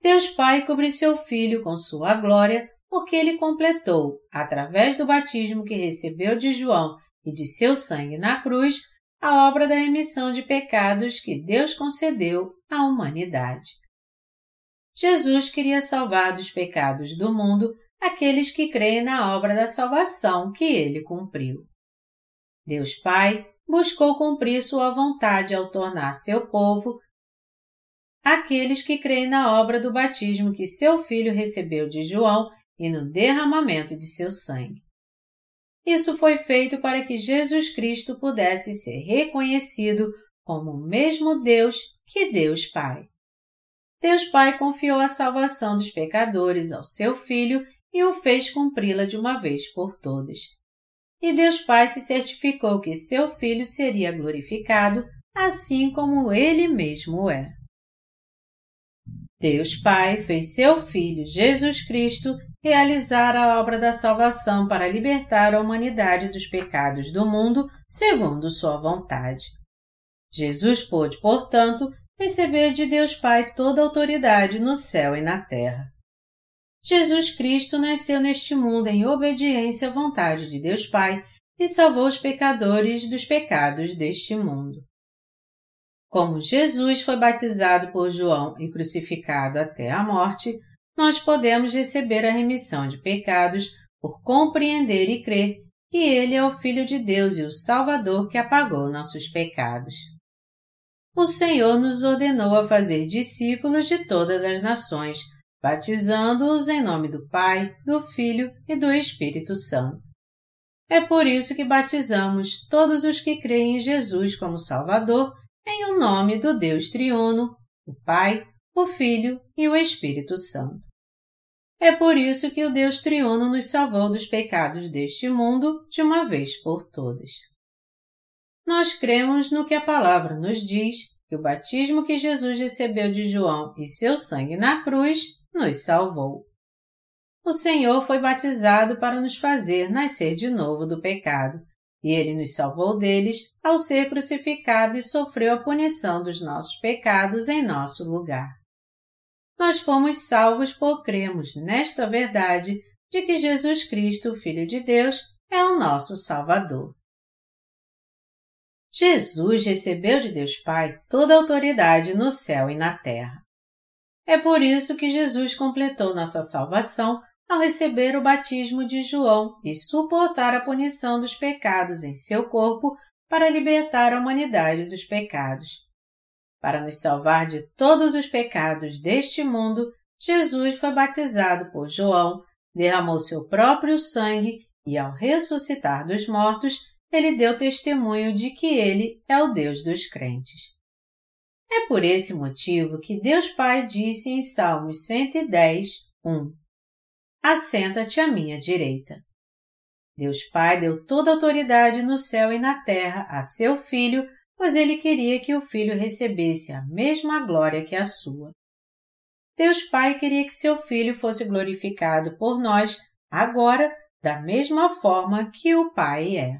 Deus Pai cobriu seu Filho com sua glória porque ele completou, através do batismo que recebeu de João e de seu sangue na cruz, a obra da remissão de pecados que Deus concedeu à humanidade. Jesus queria salvar dos pecados do mundo aqueles que creem na obra da salvação que ele cumpriu. Deus Pai buscou cumprir sua vontade ao tornar seu povo aqueles que creem na obra do batismo que seu filho recebeu de João e no derramamento de seu sangue. Isso foi feito para que Jesus Cristo pudesse ser reconhecido como o mesmo Deus que Deus Pai. Deus Pai confiou a salvação dos pecadores ao seu Filho e o fez cumpri-la de uma vez por todas. E Deus Pai se certificou que seu Filho seria glorificado, assim como ele mesmo é. Deus Pai fez seu Filho Jesus Cristo realizar a obra da salvação para libertar a humanidade dos pecados do mundo segundo sua vontade. Jesus pôde, portanto, receber de Deus Pai toda autoridade no céu e na terra. Jesus Cristo nasceu neste mundo em obediência à vontade de Deus Pai e salvou os pecadores dos pecados deste mundo. Como Jesus foi batizado por João e crucificado até a morte, nós podemos receber a remissão de pecados por compreender e crer que Ele é o Filho de Deus e o Salvador que apagou nossos pecados. O Senhor nos ordenou a fazer discípulos de todas as nações, batizando-os em nome do Pai, do Filho e do Espírito Santo. É por isso que batizamos todos os que creem em Jesus como Salvador em o um nome do Deus triuno, o Pai, o Filho e o Espírito Santo. É por isso que o Deus triuno nos salvou dos pecados deste mundo de uma vez por todas. Nós cremos no que a palavra nos diz, que o batismo que Jesus recebeu de João e seu sangue na cruz nos salvou. O Senhor foi batizado para nos fazer nascer de novo do pecado, e ele nos salvou deles ao ser crucificado e sofreu a punição dos nossos pecados em nosso lugar. Nós fomos salvos por cremos nesta verdade de que Jesus Cristo, Filho de Deus, é o nosso Salvador. Jesus recebeu de Deus Pai toda a autoridade no céu e na terra. É por isso que Jesus completou nossa salvação ao receber o batismo de João e suportar a punição dos pecados em seu corpo para libertar a humanidade dos pecados. Para nos salvar de todos os pecados deste mundo, Jesus foi batizado por João, derramou seu próprio sangue e, ao ressuscitar dos mortos, ele deu testemunho de que ele é o Deus dos crentes. É por esse motivo que Deus Pai disse em Salmos 110, 1: Assenta-te à minha direita. Deus Pai deu toda a autoridade no céu e na terra a seu Filho pois ele queria que o filho recebesse a mesma glória que a sua. Deus Pai queria que seu filho fosse glorificado por nós agora da mesma forma que o Pai é.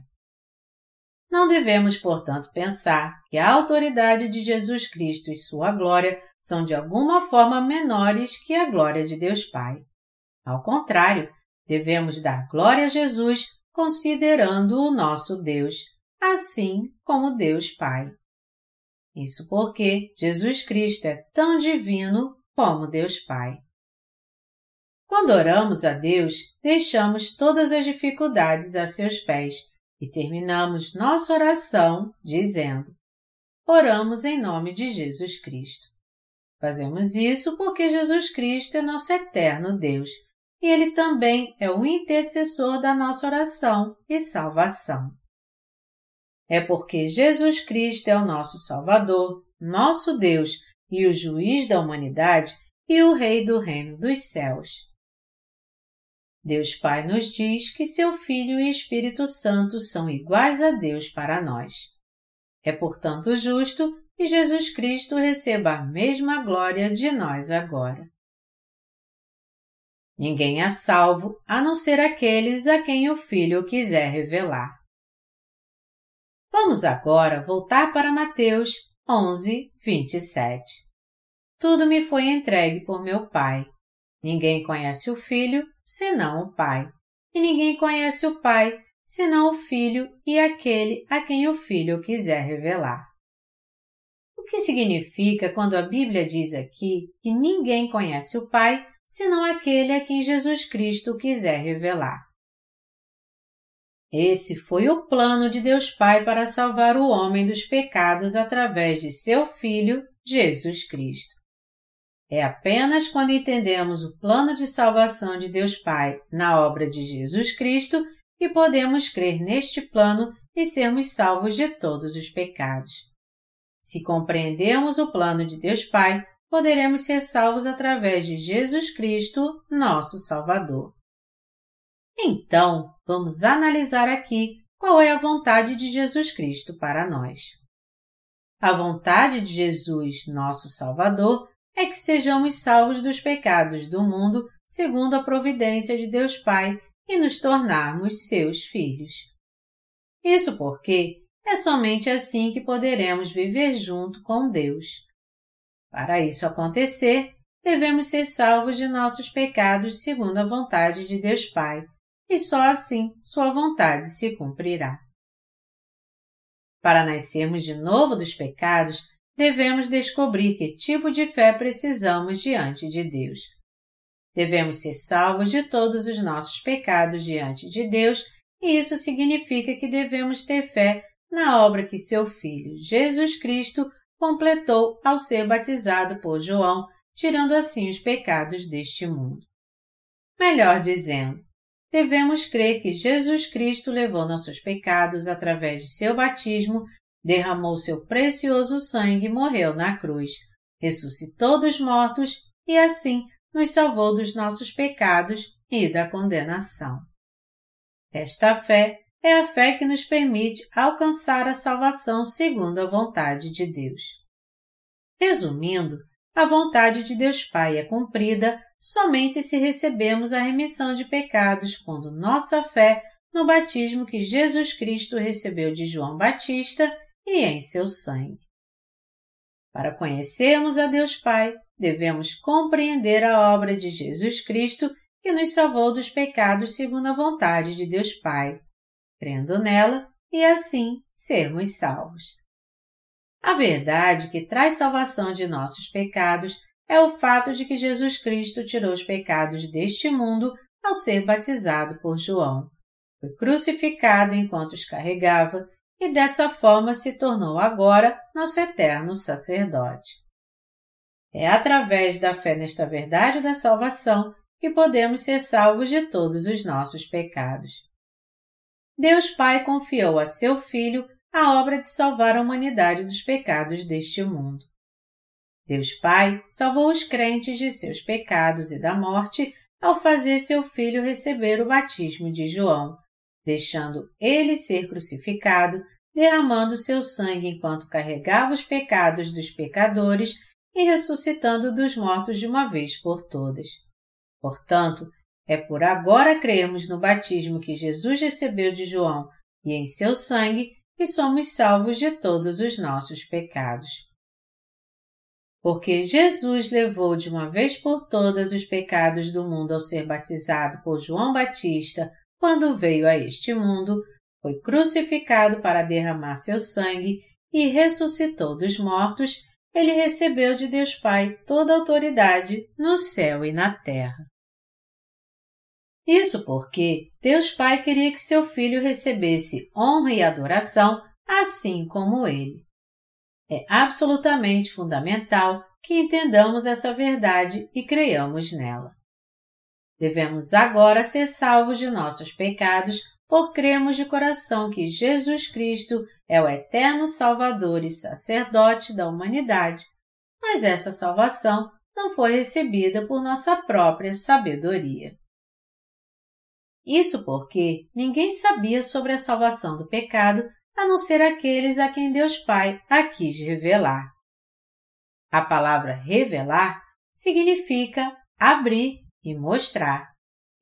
Não devemos, portanto, pensar que a autoridade de Jesus Cristo e sua glória são de alguma forma menores que a glória de Deus Pai. Ao contrário, devemos dar glória a Jesus considerando o nosso Deus, assim como Deus Pai. Isso porque Jesus Cristo é tão divino como Deus Pai. Quando oramos a Deus, deixamos todas as dificuldades a seus pés e terminamos nossa oração dizendo: Oramos em nome de Jesus Cristo. Fazemos isso porque Jesus Cristo é nosso eterno Deus e Ele também é o intercessor da nossa oração e salvação. É porque Jesus Cristo é o nosso Salvador, nosso Deus e o juiz da humanidade e o Rei do reino dos céus. Deus Pai nos diz que seu Filho e Espírito Santo são iguais a Deus para nós. É portanto justo que Jesus Cristo receba a mesma glória de nós agora. Ninguém é salvo a não ser aqueles a quem o Filho quiser revelar. Vamos agora voltar para Mateus 11, 27. Tudo me foi entregue por meu Pai. Ninguém conhece o Filho senão o Pai. E ninguém conhece o Pai senão o Filho e aquele a quem o Filho quiser revelar. O que significa quando a Bíblia diz aqui que ninguém conhece o Pai senão aquele a quem Jesus Cristo quiser revelar? Esse foi o plano de Deus Pai para salvar o homem dos pecados através de seu Filho, Jesus Cristo. É apenas quando entendemos o plano de salvação de Deus Pai na obra de Jesus Cristo que podemos crer neste plano e sermos salvos de todos os pecados. Se compreendemos o plano de Deus Pai, poderemos ser salvos através de Jesus Cristo, nosso Salvador. Então, vamos analisar aqui qual é a vontade de Jesus Cristo para nós. A vontade de Jesus, nosso Salvador, é que sejamos salvos dos pecados do mundo segundo a providência de Deus Pai e nos tornarmos seus filhos. Isso porque é somente assim que poderemos viver junto com Deus. Para isso acontecer, devemos ser salvos de nossos pecados segundo a vontade de Deus Pai e só assim sua vontade se cumprirá. Para nascermos de novo dos pecados, devemos descobrir que tipo de fé precisamos diante de Deus. Devemos ser salvos de todos os nossos pecados diante de Deus, e isso significa que devemos ter fé na obra que seu Filho, Jesus Cristo, completou ao ser batizado por João tirando assim os pecados deste mundo. Melhor dizendo, devemos crer que Jesus Cristo levou nossos pecados através de seu batismo, derramou seu precioso sangue e morreu na cruz, ressuscitou dos mortos e assim nos salvou dos nossos pecados e da condenação. Esta fé é a fé que nos permite alcançar a salvação segundo a vontade de Deus. Resumindo, a vontade de Deus Pai é cumprida somente se recebemos a remissão de pecados quando nossa fé no batismo que Jesus Cristo recebeu de João Batista e em seu sangue. Para conhecermos a Deus Pai, devemos compreender a obra de Jesus Cristo que nos salvou dos pecados segundo a vontade de Deus Pai, crendo nela e assim sermos salvos. A verdade que traz salvação de nossos pecados é o fato de que Jesus Cristo tirou os pecados deste mundo ao ser batizado por João. Foi crucificado enquanto os carregava e dessa forma se tornou agora nosso eterno sacerdote. É através da fé nesta verdade da salvação que podemos ser salvos de todos os nossos pecados. Deus Pai confiou a seu Filho a obra de salvar a humanidade dos pecados deste mundo. Deus Pai salvou os crentes de seus pecados e da morte ao fazer seu filho receber o batismo de João, deixando ele ser crucificado, derramando seu sangue enquanto carregava os pecados dos pecadores e ressuscitando dos mortos de uma vez por todas. Portanto, é por agora crermos no batismo que Jesus recebeu de João e em seu sangue que somos salvos de todos os nossos pecados porque Jesus levou de uma vez por todas os pecados do mundo ao ser batizado por João Batista quando veio a este mundo, foi crucificado para derramar seu sangue e ressuscitou dos mortos, ele recebeu de Deus Pai toda a autoridade no céu e na terra. Isso porque Deus Pai queria que seu filho recebesse honra e adoração assim como ele. É absolutamente fundamental que entendamos essa verdade e creiamos nela. Devemos agora ser salvos de nossos pecados por cremos de coração que Jesus Cristo é o eterno Salvador e sacerdote da humanidade, mas essa salvação não foi recebida por nossa própria sabedoria. Isso porque ninguém sabia sobre a salvação do pecado a não ser aqueles a quem Deus Pai a quis revelar. A palavra revelar significa abrir e mostrar,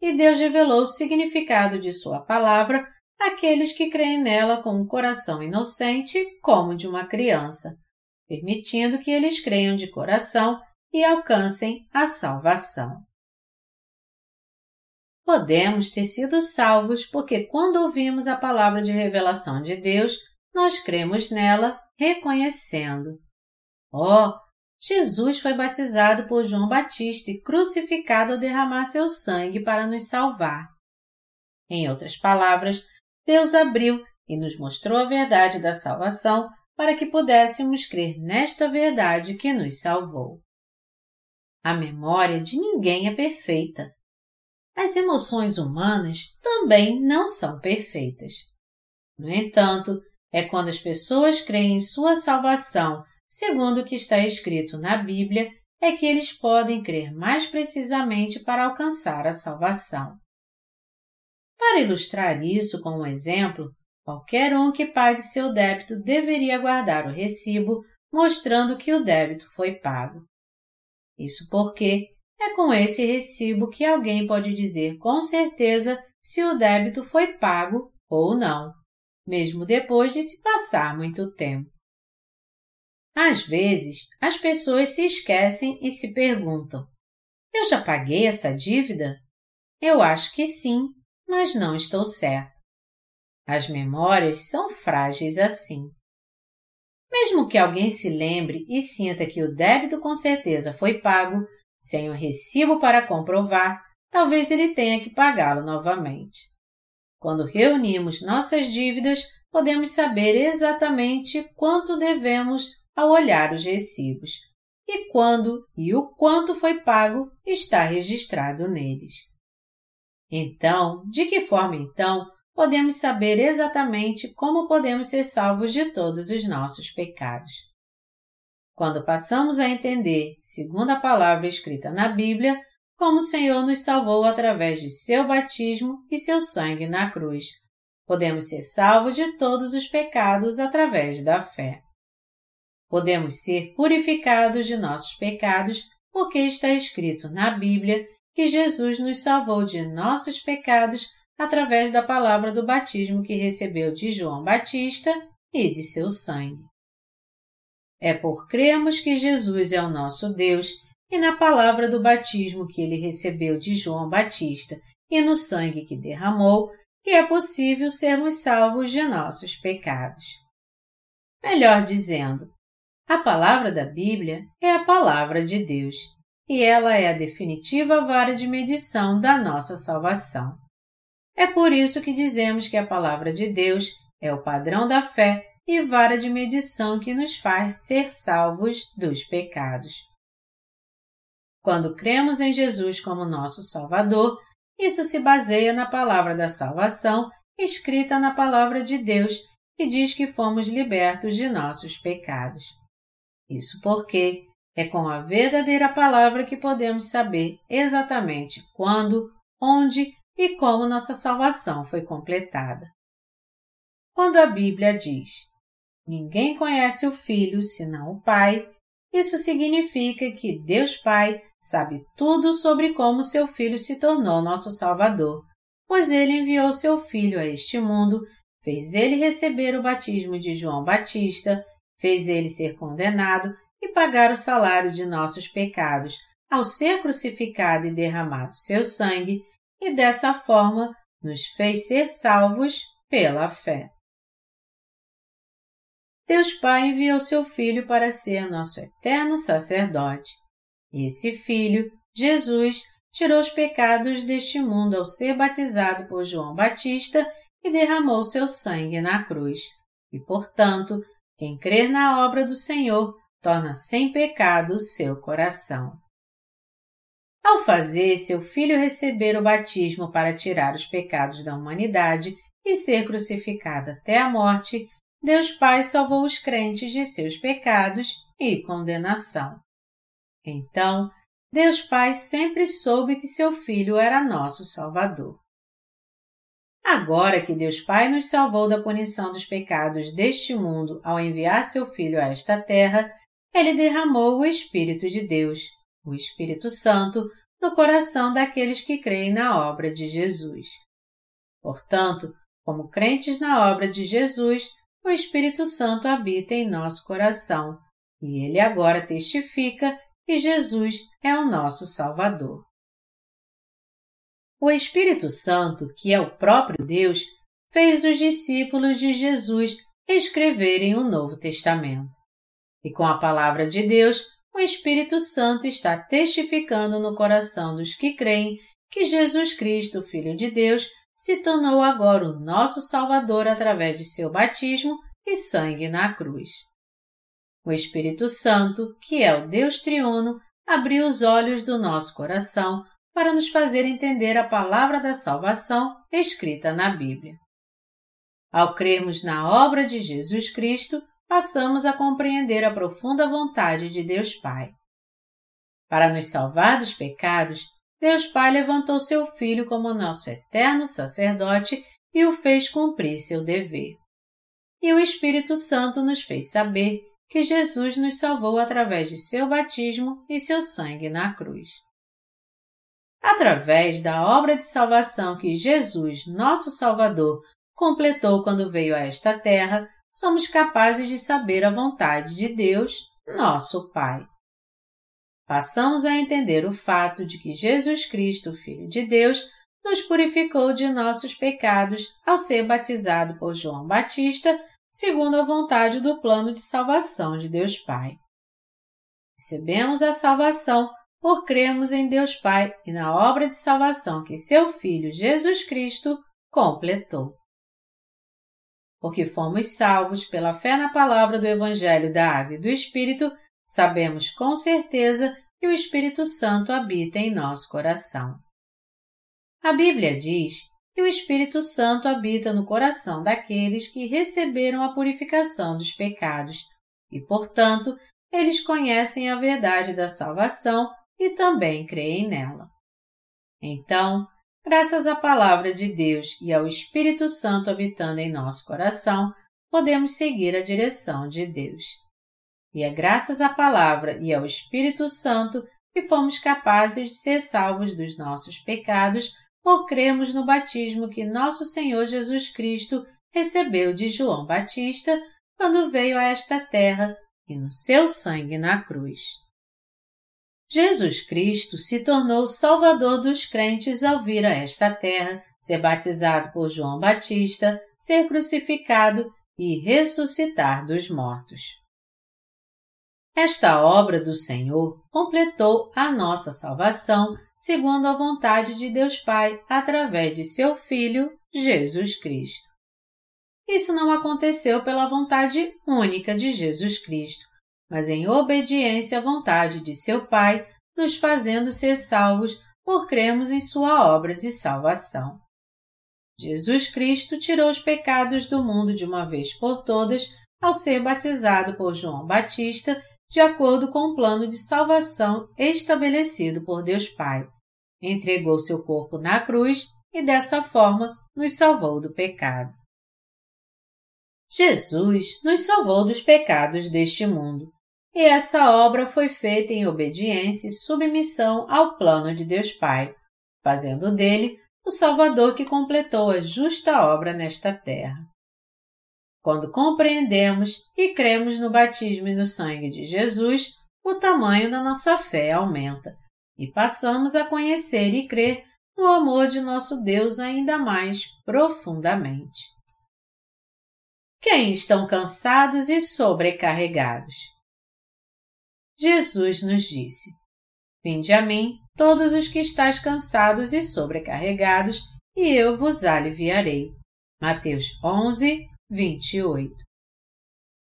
e Deus revelou o significado de Sua palavra àqueles que creem nela com um coração inocente como de uma criança, permitindo que eles creiam de coração e alcancem a salvação. Podemos ter sido salvos porque, quando ouvimos a palavra de revelação de Deus, nós cremos nela, reconhecendo: Oh, Jesus foi batizado por João Batista e crucificado ao derramar seu sangue para nos salvar. Em outras palavras, Deus abriu e nos mostrou a verdade da salvação para que pudéssemos crer nesta verdade que nos salvou. A memória de ninguém é perfeita, as emoções humanas também não são perfeitas. No entanto, é quando as pessoas creem em sua salvação, segundo o que está escrito na Bíblia, é que eles podem crer mais precisamente para alcançar a salvação. Para ilustrar isso com um exemplo, qualquer um que pague seu débito deveria guardar o recibo mostrando que o débito foi pago. Isso porque é com esse recibo que alguém pode dizer com certeza se o débito foi pago ou não, mesmo depois de se passar muito tempo. Às vezes, as pessoas se esquecem e se perguntam: Eu já paguei essa dívida? Eu acho que sim, mas não estou certo. As memórias são frágeis assim. Mesmo que alguém se lembre e sinta que o débito com certeza foi pago, sem o recibo para comprovar, talvez ele tenha que pagá-lo novamente. Quando reunimos nossas dívidas, podemos saber exatamente quanto devemos ao olhar os recibos. e quando e o quanto foi pago está registrado neles. Então, de que forma então podemos saber exatamente como podemos ser salvos de todos os nossos pecados? Quando passamos a entender, segundo a palavra escrita na Bíblia, como o Senhor nos salvou através de seu batismo e seu sangue na cruz, podemos ser salvos de todos os pecados através da fé. Podemos ser purificados de nossos pecados porque está escrito na Bíblia que Jesus nos salvou de nossos pecados através da palavra do batismo que recebeu de João Batista e de seu sangue. É por crermos que Jesus é o nosso Deus e na palavra do batismo que ele recebeu de João Batista e no sangue que derramou que é possível sermos salvos de nossos pecados. Melhor dizendo, a palavra da Bíblia é a palavra de Deus, e ela é a definitiva vara de medição da nossa salvação. É por isso que dizemos que a palavra de Deus é o padrão da fé e vara de medição que nos faz ser salvos dos pecados. Quando cremos em Jesus como nosso Salvador, isso se baseia na palavra da salvação escrita na palavra de Deus, que diz que fomos libertos de nossos pecados. Isso porque é com a verdadeira palavra que podemos saber exatamente quando, onde e como nossa salvação foi completada. Quando a Bíblia diz: Ninguém conhece o Filho senão o Pai, isso significa que Deus Pai sabe tudo sobre como seu Filho se tornou nosso Salvador, pois ele enviou seu Filho a este mundo, fez ele receber o batismo de João Batista, fez ele ser condenado e pagar o salário de nossos pecados ao ser crucificado e derramado seu sangue, e dessa forma nos fez ser salvos pela fé. Deus Pai enviou seu Filho para ser nosso eterno sacerdote. Esse Filho, Jesus, tirou os pecados deste mundo ao ser batizado por João Batista e derramou seu sangue na cruz. E, portanto, quem crer na obra do Senhor torna sem pecado o seu coração. Ao fazer seu filho receber o batismo para tirar os pecados da humanidade e ser crucificado até a morte, Deus Pai salvou os crentes de seus pecados e condenação. Então, Deus Pai sempre soube que seu Filho era nosso Salvador. Agora que Deus Pai nos salvou da punição dos pecados deste mundo ao enviar seu Filho a esta terra, ele derramou o Espírito de Deus, o Espírito Santo, no coração daqueles que creem na obra de Jesus. Portanto, como crentes na obra de Jesus, o Espírito Santo habita em nosso coração e ele agora testifica que Jesus é o nosso Salvador. O Espírito Santo, que é o próprio Deus, fez os discípulos de Jesus escreverem o Novo Testamento. E com a palavra de Deus, o Espírito Santo está testificando no coração dos que creem que Jesus Cristo, Filho de Deus, se tornou agora o nosso Salvador através de seu batismo e sangue na cruz. O Espírito Santo, que é o Deus triuno, abriu os olhos do nosso coração para nos fazer entender a palavra da salvação escrita na Bíblia. Ao crermos na obra de Jesus Cristo, passamos a compreender a profunda vontade de Deus Pai. Para nos salvar dos pecados, Deus Pai levantou seu Filho como nosso eterno sacerdote e o fez cumprir seu dever. E o Espírito Santo nos fez saber que Jesus nos salvou através de seu batismo e seu sangue na cruz. Através da obra de salvação que Jesus, nosso Salvador, completou quando veio a esta terra, somos capazes de saber a vontade de Deus, nosso Pai. Passamos a entender o fato de que Jesus Cristo, Filho de Deus, nos purificou de nossos pecados ao ser batizado por João Batista, segundo a vontade do plano de salvação de Deus Pai. Recebemos a salvação por crermos em Deus Pai e na obra de salvação que seu Filho Jesus Cristo completou. Porque fomos salvos pela fé na palavra do Evangelho da Água e do Espírito, sabemos com certeza que o Espírito Santo habita em nosso coração. A Bíblia diz que o Espírito Santo habita no coração daqueles que receberam a purificação dos pecados e, portanto, eles conhecem a verdade da salvação e também creem nela. Então, graças à Palavra de Deus e ao Espírito Santo habitando em nosso coração, podemos seguir a direção de Deus. E é graças à Palavra e ao Espírito Santo que fomos capazes de ser salvos dos nossos pecados por cremos no batismo que nosso Senhor Jesus Cristo recebeu de João Batista quando veio a esta terra e no seu sangue na cruz. Jesus Cristo se tornou Salvador dos crentes ao vir a esta terra, ser batizado por João Batista, ser crucificado e ressuscitar dos mortos. Esta obra do Senhor completou a nossa salvação segundo a vontade de Deus Pai através de seu Filho, Jesus Cristo. Isso não aconteceu pela vontade única de Jesus Cristo, mas em obediência à vontade de seu Pai, nos fazendo ser salvos por cremos em sua obra de salvação. Jesus Cristo tirou os pecados do mundo de uma vez por todas ao ser batizado por João Batista de acordo com o plano de salvação estabelecido por Deus Pai. Entregou seu corpo na cruz e dessa forma nos salvou do pecado. Jesus nos salvou dos pecados deste mundo, e essa obra foi feita em obediência e submissão ao plano de Deus Pai, fazendo dele o Salvador que completou a justa obra nesta terra. Quando compreendemos e cremos no batismo e no sangue de Jesus, o tamanho da nossa fé aumenta e passamos a conhecer e crer no amor de nosso Deus ainda mais profundamente. Quem estão cansados e sobrecarregados? Jesus nos disse: Vinde a mim, todos os que estáis cansados e sobrecarregados, e eu vos aliviarei. Mateus 11, 28.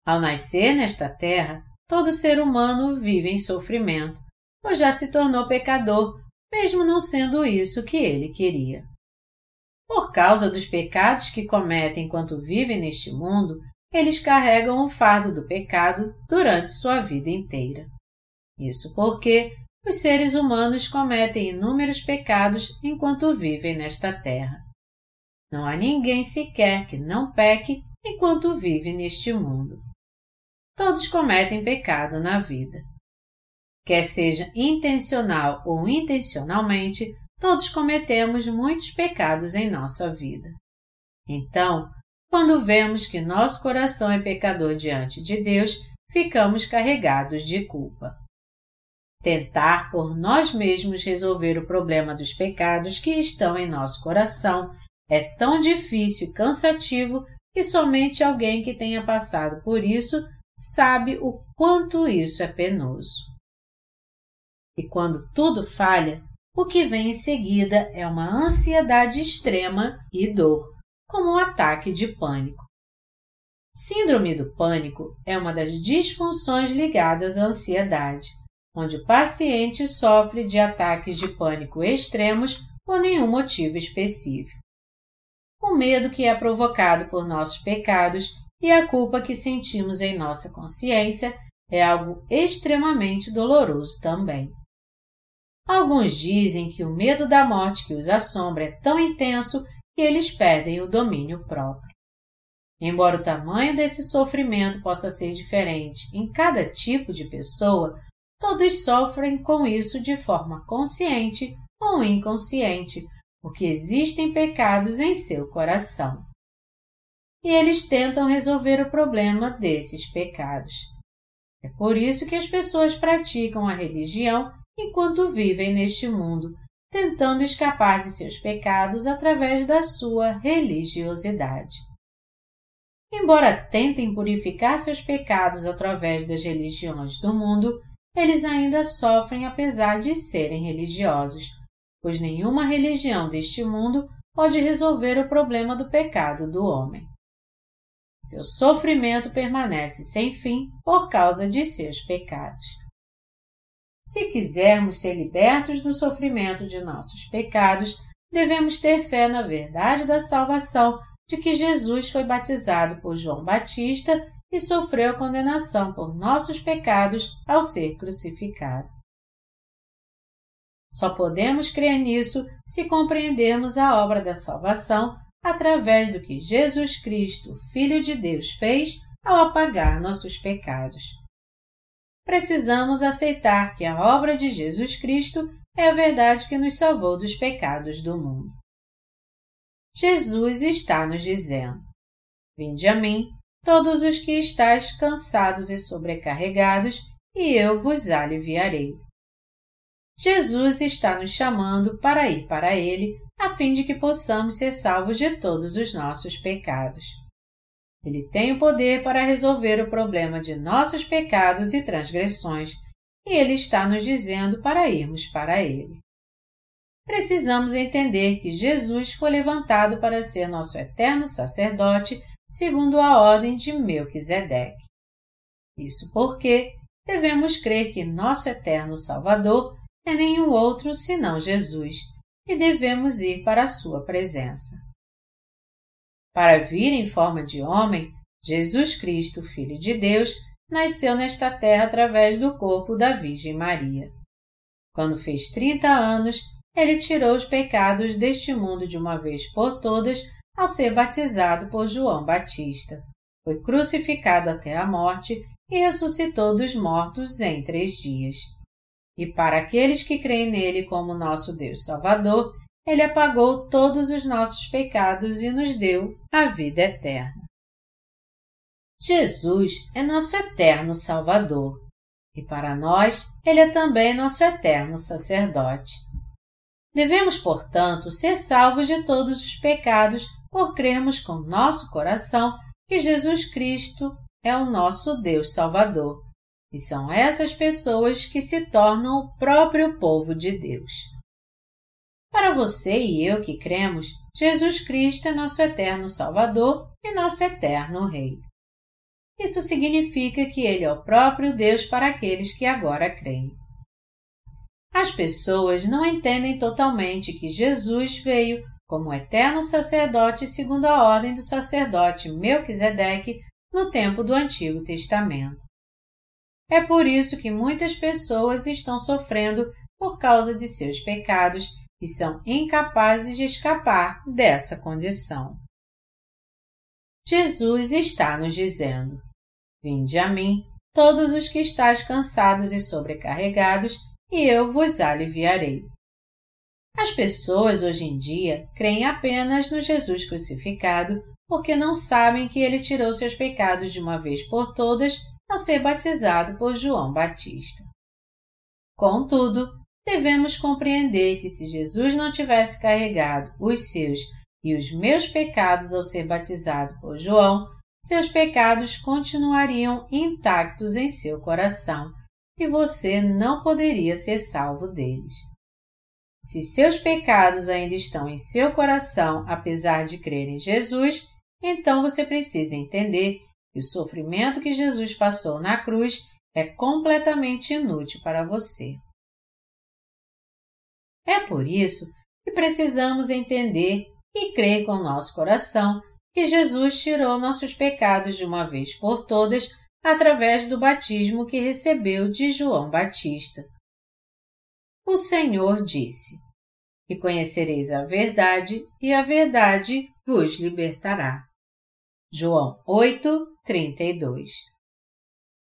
Ao nascer nesta terra, todo ser humano vive em sofrimento, pois já se tornou pecador, mesmo não sendo isso que ele queria. Por causa dos pecados que cometem enquanto vivem neste mundo, eles carregam o fardo do pecado durante sua vida inteira. Isso porque os seres humanos cometem inúmeros pecados enquanto vivem nesta terra. Não há ninguém sequer que não peque enquanto vive neste mundo. Todos cometem pecado na vida. Quer seja intencional ou intencionalmente, todos cometemos muitos pecados em nossa vida. Então, quando vemos que nosso coração é pecador diante de Deus, ficamos carregados de culpa. Tentar por nós mesmos resolver o problema dos pecados que estão em nosso coração é tão difícil e cansativo que somente alguém que tenha passado por isso sabe o quanto isso é penoso. E quando tudo falha, o que vem em seguida é uma ansiedade extrema e dor, como um ataque de pânico. Síndrome do pânico é uma das disfunções ligadas à ansiedade, onde o paciente sofre de ataques de pânico extremos por nenhum motivo específico o medo que é provocado por nossos pecados e a culpa que sentimos em nossa consciência é algo extremamente doloroso também. Alguns dizem que o medo da morte que os assombra é tão intenso que eles perdem o domínio próprio. Embora o tamanho desse sofrimento possa ser diferente em cada tipo de pessoa, todos sofrem com isso de forma consciente ou inconsciente, porque existem pecados em seu coração. E eles tentam resolver o problema desses pecados. É por isso que as pessoas praticam a religião enquanto vivem neste mundo, tentando escapar de seus pecados através da sua religiosidade. Embora tentem purificar seus pecados através das religiões do mundo, eles ainda sofrem apesar de serem religiosos, pois nenhuma religião deste mundo pode resolver o problema do pecado do homem. seu sofrimento permanece sem fim por causa de seus pecados. Se quisermos ser libertos do sofrimento de nossos pecados, devemos ter fé na verdade da salvação de que Jesus foi batizado por João Batista e sofreu condenação por nossos pecados ao ser crucificado. Só podemos crer nisso se compreendermos a obra da salvação através do que Jesus Cristo, Filho de Deus, fez ao apagar nossos pecados. Precisamos aceitar que a obra de Jesus Cristo é a verdade que nos salvou dos pecados do mundo. Jesus está nos dizendo: Vinde a mim, todos os que estáis cansados e sobrecarregados, e eu vos aliviarei. Jesus está nos chamando para ir para Ele a fim de que possamos ser salvos de todos os nossos pecados. Ele tem o poder para resolver o problema de nossos pecados e transgressões, e Ele está nos dizendo para irmos para Ele. Precisamos entender que Jesus foi levantado para ser nosso eterno sacerdote segundo a ordem de Melquisedeque. Isso porque devemos crer que nosso eterno Salvador é nenhum outro senão Jesus, e devemos ir para a sua presença. Para vir em forma de homem, Jesus Cristo, Filho de Deus, nasceu nesta terra através do corpo da Virgem Maria. Quando fez 30 anos, ele tirou os pecados deste mundo de uma vez por todas ao ser batizado por João Batista. Foi crucificado até a morte e ressuscitou dos mortos em três dias. E para aqueles que creem nele como nosso Deus Salvador, ele apagou todos os nossos pecados e nos deu a vida eterna. Jesus é nosso eterno Salvador, e para nós ele é também nosso eterno sacerdote. Devemos, portanto, ser salvos de todos os pecados por crermos com nosso coração que Jesus Cristo é o nosso Deus Salvador e são essas pessoas que se tornam o próprio povo de Deus. Para você e eu que cremos, Jesus Cristo é nosso eterno Salvador e nosso eterno Rei. Isso significa que Ele é o próprio Deus para aqueles que agora creem. As pessoas não entendem totalmente que Jesus veio como eterno sacerdote segundo a ordem do sacerdote Melquisedeque no tempo do Antigo Testamento. É por isso que muitas pessoas estão sofrendo por causa de seus pecados e são incapazes de escapar dessa condição. Jesus está nos dizendo: Vinde a mim, todos os que estáis cansados e sobrecarregados, e eu vos aliviarei. As pessoas hoje em dia creem apenas no Jesus crucificado porque não sabem que ele tirou seus pecados de uma vez por todas ao ser batizado por João Batista. Contudo, devemos compreender que se Jesus não tivesse carregado os seus e os meus pecados ao ser batizado por João, seus pecados continuariam intactos em seu coração e você não poderia ser salvo deles. Se seus pecados ainda estão em seu coração apesar de crer em Jesus, então você precisa entender e o sofrimento que Jesus passou na cruz é completamente inútil para você. É por isso que precisamos entender e crer com nosso coração que Jesus tirou nossos pecados de uma vez por todas através do batismo que recebeu de João Batista. O Senhor disse: E conhecereis a verdade, e a verdade vos libertará. João 8, 32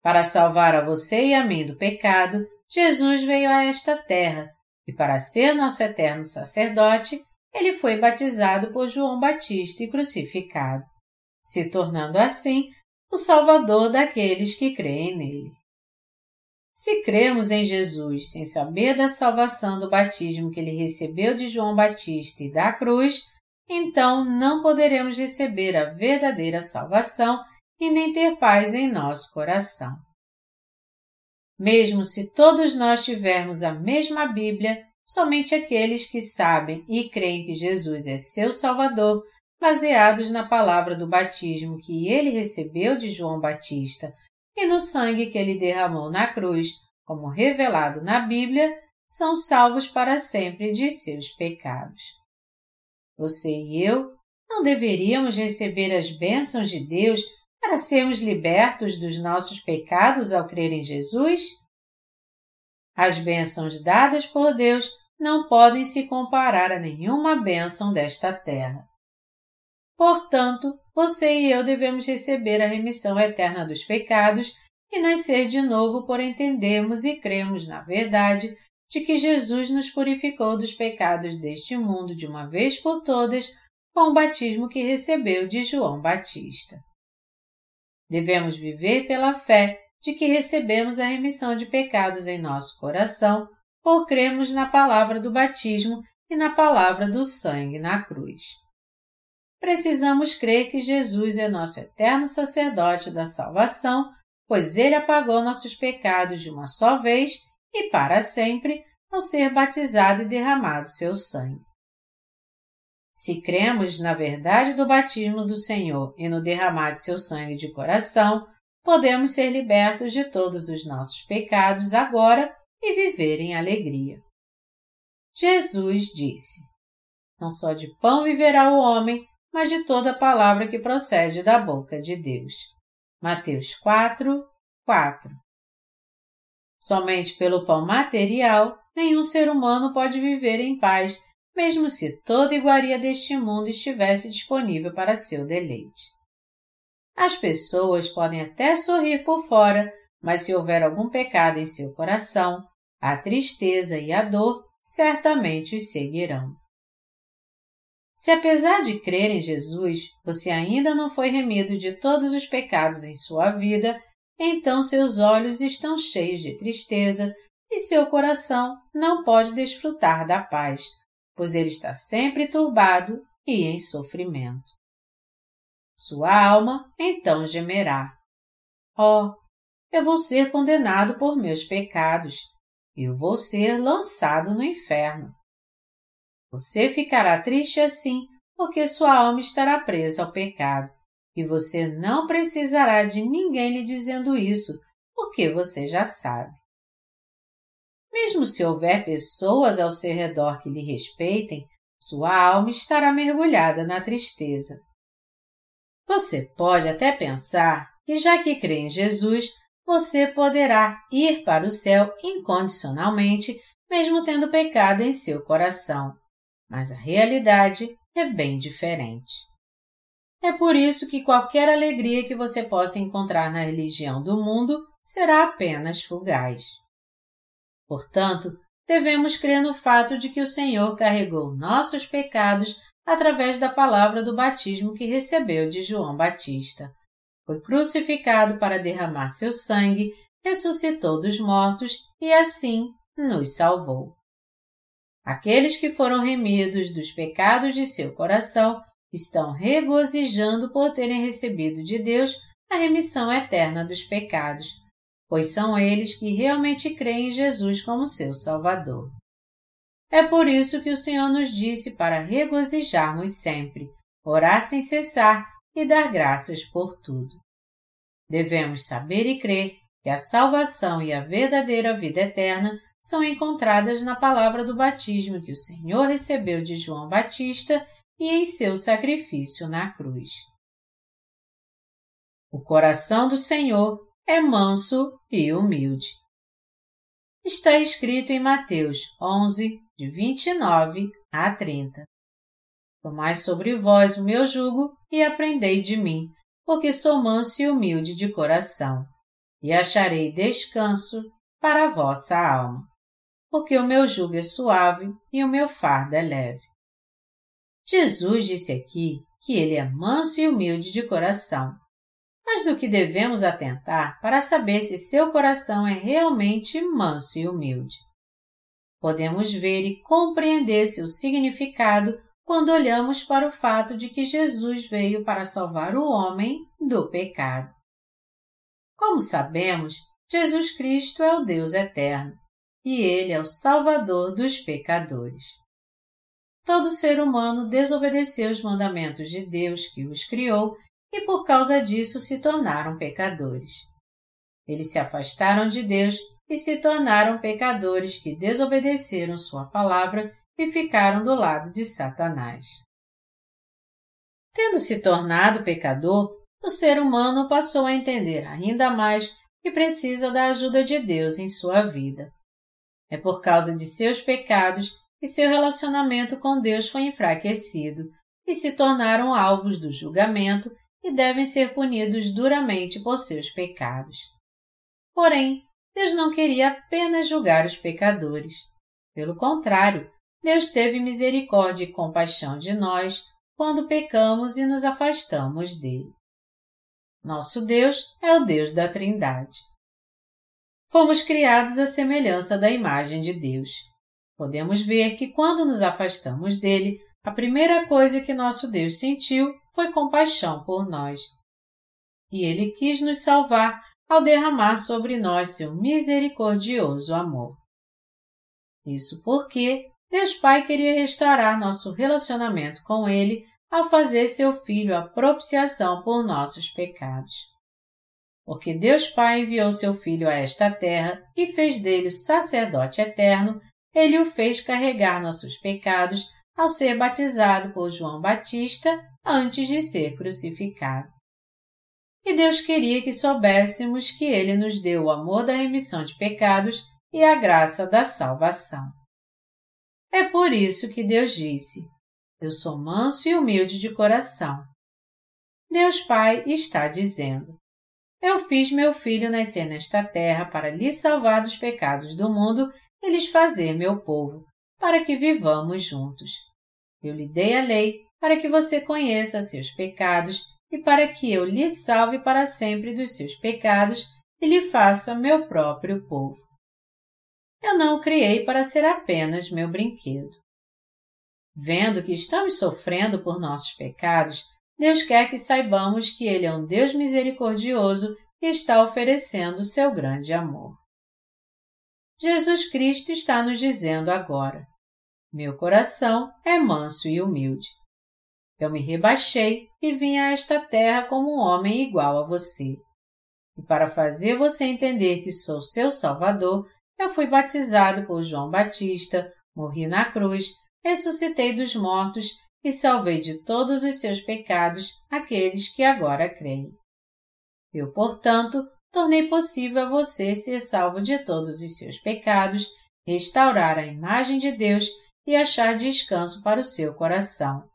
Para salvar a você e a mim do pecado, Jesus veio a esta terra e, para ser nosso eterno sacerdote, ele foi batizado por João Batista e crucificado, se tornando assim o Salvador daqueles que creem nele. Se cremos em Jesus sem saber da salvação do batismo que ele recebeu de João Batista e da cruz, então não poderemos receber a verdadeira salvação e nem ter paz em nosso coração. Mesmo se todos nós tivermos a mesma Bíblia, somente aqueles que sabem e creem que Jesus é seu Salvador baseados na palavra do batismo que ele recebeu de João Batista e no sangue que ele derramou na cruz, como revelado na Bíblia, são salvos para sempre de seus pecados. Você e eu não deveríamos receber as bênçãos de Deus para sermos libertos dos nossos pecados ao crer em Jesus? As bênçãos dadas por Deus não podem se comparar a nenhuma bênção desta terra. Portanto, você e eu devemos receber a remissão eterna dos pecados e nascer de novo por entendermos e cremos na verdade de que Jesus nos purificou dos pecados deste mundo de uma vez por todas com o batismo que recebeu de João Batista. Devemos viver pela fé de que recebemos a remissão de pecados em nosso coração por cremos na palavra do batismo e na palavra do sangue na cruz. Precisamos crer que Jesus é nosso eterno sacerdote da salvação, pois ele apagou nossos pecados de uma só vez e para sempre ao ser batizado e derramado seu sangue. Se cremos na verdade do batismo do Senhor e no derramar de seu sangue de coração, podemos ser libertos de todos os nossos pecados agora e viver em alegria. Jesus disse: Não só de pão viverá o homem, mas de toda palavra que procede da boca de Deus. Mateus 4, 4. Somente pelo pão material, nenhum ser humano pode viver em paz, mesmo se toda iguaria deste mundo estivesse disponível para seu deleite. As pessoas podem até sorrir por fora, mas se houver algum pecado em seu coração, a tristeza e a dor certamente os seguirão. Se apesar de crer em Jesus, você ainda não foi remido de todos os pecados em sua vida, então seus olhos estão cheios de tristeza e seu coração não pode desfrutar da paz, pois ele está sempre turbado e em sofrimento. Sua alma então gemerá: Oh, eu vou ser condenado por meus pecados, eu vou ser lançado no inferno. Você ficará triste assim, porque sua alma estará presa ao pecado, e você não precisará de ninguém lhe dizendo isso, porque você já sabe. Mesmo se houver pessoas ao seu redor que lhe respeitem, sua alma estará mergulhada na tristeza. Você pode até pensar que, já que crê em Jesus, você poderá ir para o céu incondicionalmente, mesmo tendo pecado em seu coração. Mas a realidade é bem diferente. É por isso que qualquer alegria que você possa encontrar na religião do mundo será apenas fugaz. Portanto, devemos crer no fato de que o Senhor carregou nossos pecados através da palavra do batismo que recebeu de João Batista. Foi crucificado para derramar seu sangue, ressuscitou dos mortos e assim nos salvou. Aqueles que foram remidos dos pecados de seu coração estão regozijando por terem recebido de Deus a remissão eterna dos pecados, pois são eles que realmente creem em Jesus como seu Salvador. É por isso que o Senhor nos disse para regozijarmos sempre, orar sem cessar e dar graças por tudo. Devemos saber e crer que a salvação e a verdadeira vida eterna são encontradas na palavra do batismo que o Senhor recebeu de João Batista e em seu sacrifício na cruz. O coração do Senhor é manso e humilde. Está escrito em Mateus 11, de 29 a 30. Tomai sobre vós o meu jugo e aprendei de mim, porque sou manso e humilde de coração, e acharei descanso para a vossa alma, porque o meu jugo é suave e o meu fardo é leve. Jesus disse aqui que ele é manso e humilde de coração, mas do que devemos atentar para saber se seu coração é realmente manso e humilde. Podemos ver e compreender seu significado quando olhamos para o fato de que Jesus veio para salvar o homem do pecado. Como sabemos, Jesus Cristo é o Deus eterno e ele é o Salvador dos pecadores. todo ser humano desobedeceu os mandamentos de Deus que os criou e por causa disso se tornaram pecadores. Eles se afastaram de Deus e se tornaram pecadores que desobedeceram Sua palavra e ficaram do lado de Satanás. Tendo se tornado pecador, o ser humano passou a entender ainda mais que precisa da ajuda de Deus em sua vida. É por causa de seus pecados que seu relacionamento com Deus foi enfraquecido e se tornaram alvos do julgamento e devem ser punidos duramente por seus pecados. Porém, Deus não queria apenas julgar os pecadores. Pelo contrário, Deus teve misericórdia e compaixão de nós quando pecamos e nos afastamos dele. Nosso Deus é o Deus da Trindade. Fomos criados à semelhança da imagem de Deus. Podemos ver que quando nos afastamos dele, a primeira coisa que nosso Deus sentiu foi compaixão por nós. E ele quis nos salvar ao derramar sobre nós seu misericordioso amor. Isso porque Deus Pai queria restaurar nosso relacionamento com Ele ao fazer seu Filho a propiciação por nossos pecados. Porque Deus Pai enviou seu Filho a esta terra e fez dele o sacerdote eterno, ele o fez carregar nossos pecados ao ser batizado por João Batista antes de ser crucificado. E Deus queria que soubéssemos que Ele nos deu o amor da remissão de pecados e a graça da salvação. É por isso que Deus disse: Eu sou manso e humilde de coração. Deus Pai está dizendo: Eu fiz meu filho nascer nesta terra para lhe salvar dos pecados do mundo e lhes fazer meu povo, para que vivamos juntos. Eu lhe dei a lei para que você conheça seus pecados e para que eu lhe salve para sempre dos seus pecados e lhe faça meu próprio povo. Eu não o criei para ser apenas meu brinquedo. Vendo que estamos sofrendo por nossos pecados, Deus quer que saibamos que Ele é um Deus misericordioso e está oferecendo seu grande amor. Jesus Cristo está nos dizendo agora: Meu coração é manso e humilde. Eu me rebaixei e vim a esta terra como um homem igual a você. E para fazer você entender que sou seu Salvador, eu fui batizado por João Batista, morri na cruz, ressuscitei dos mortos e salvei de todos os seus pecados aqueles que agora creem. Eu, portanto, tornei possível a você ser salvo de todos os seus pecados, restaurar a imagem de Deus e achar descanso para o seu coração.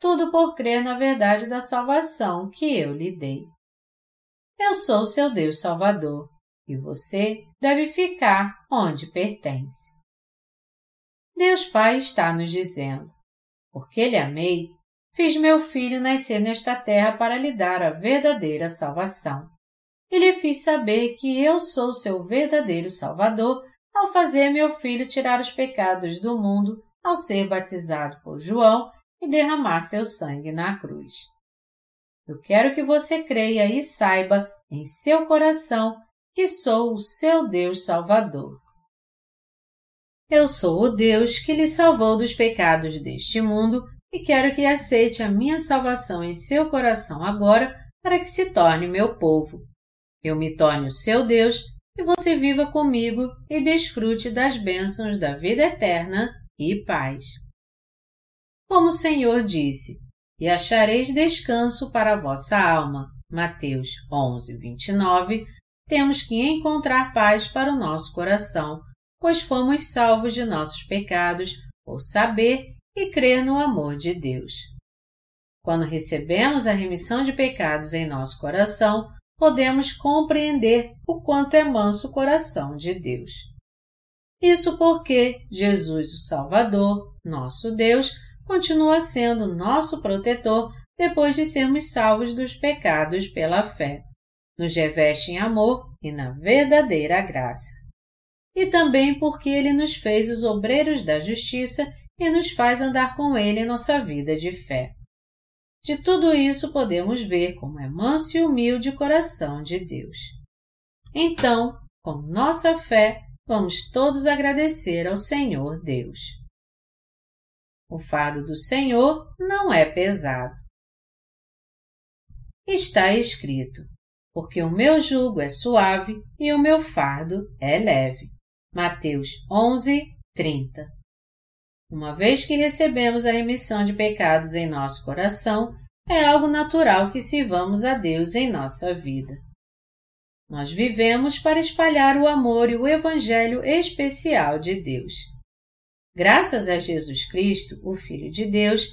Tudo por crer na verdade da salvação que eu lhe dei. Eu sou seu Deus Salvador e você deve ficar onde pertence. Deus Pai está nos dizendo: Porque lhe amei, fiz meu filho nascer nesta terra para lhe dar a verdadeira salvação. E lhe fiz saber que eu sou seu verdadeiro Salvador ao fazer meu filho tirar os pecados do mundo ao ser batizado por João e derramar seu sangue na cruz. Eu quero que você creia e saiba em seu coração que sou o seu Deus Salvador. Eu sou o Deus que lhe salvou dos pecados deste mundo e quero que aceite a minha salvação em seu coração agora para que se torne meu povo. Eu me torne o seu Deus e você viva comigo e desfrute das bênçãos da vida eterna e paz. Como o Senhor disse, e achareis descanso para a vossa alma. Mateus 11, 29, temos que encontrar paz para o nosso coração, pois fomos salvos de nossos pecados por saber e crer no amor de Deus. Quando recebemos a remissão de pecados em nosso coração, podemos compreender o quanto é manso o coração de Deus. Isso porque Jesus, o Salvador, nosso Deus, continua sendo nosso protetor depois de sermos salvos dos pecados pela fé nos reveste em amor e na verdadeira graça. E também porque Ele nos fez os obreiros da justiça e nos faz andar com Ele em nossa vida de fé. De tudo isso podemos ver como é manso e humilde o coração de Deus. Então, com nossa fé, vamos todos agradecer ao Senhor Deus. O fardo do Senhor não é pesado. Está escrito: Porque o meu jugo é suave e o meu fardo é leve. Mateus 11, 30. Uma vez que recebemos a remissão de pecados em nosso coração, é algo natural que sirvamos a Deus em nossa vida. Nós vivemos para espalhar o amor e o Evangelho especial de Deus. Graças a Jesus Cristo, o Filho de Deus,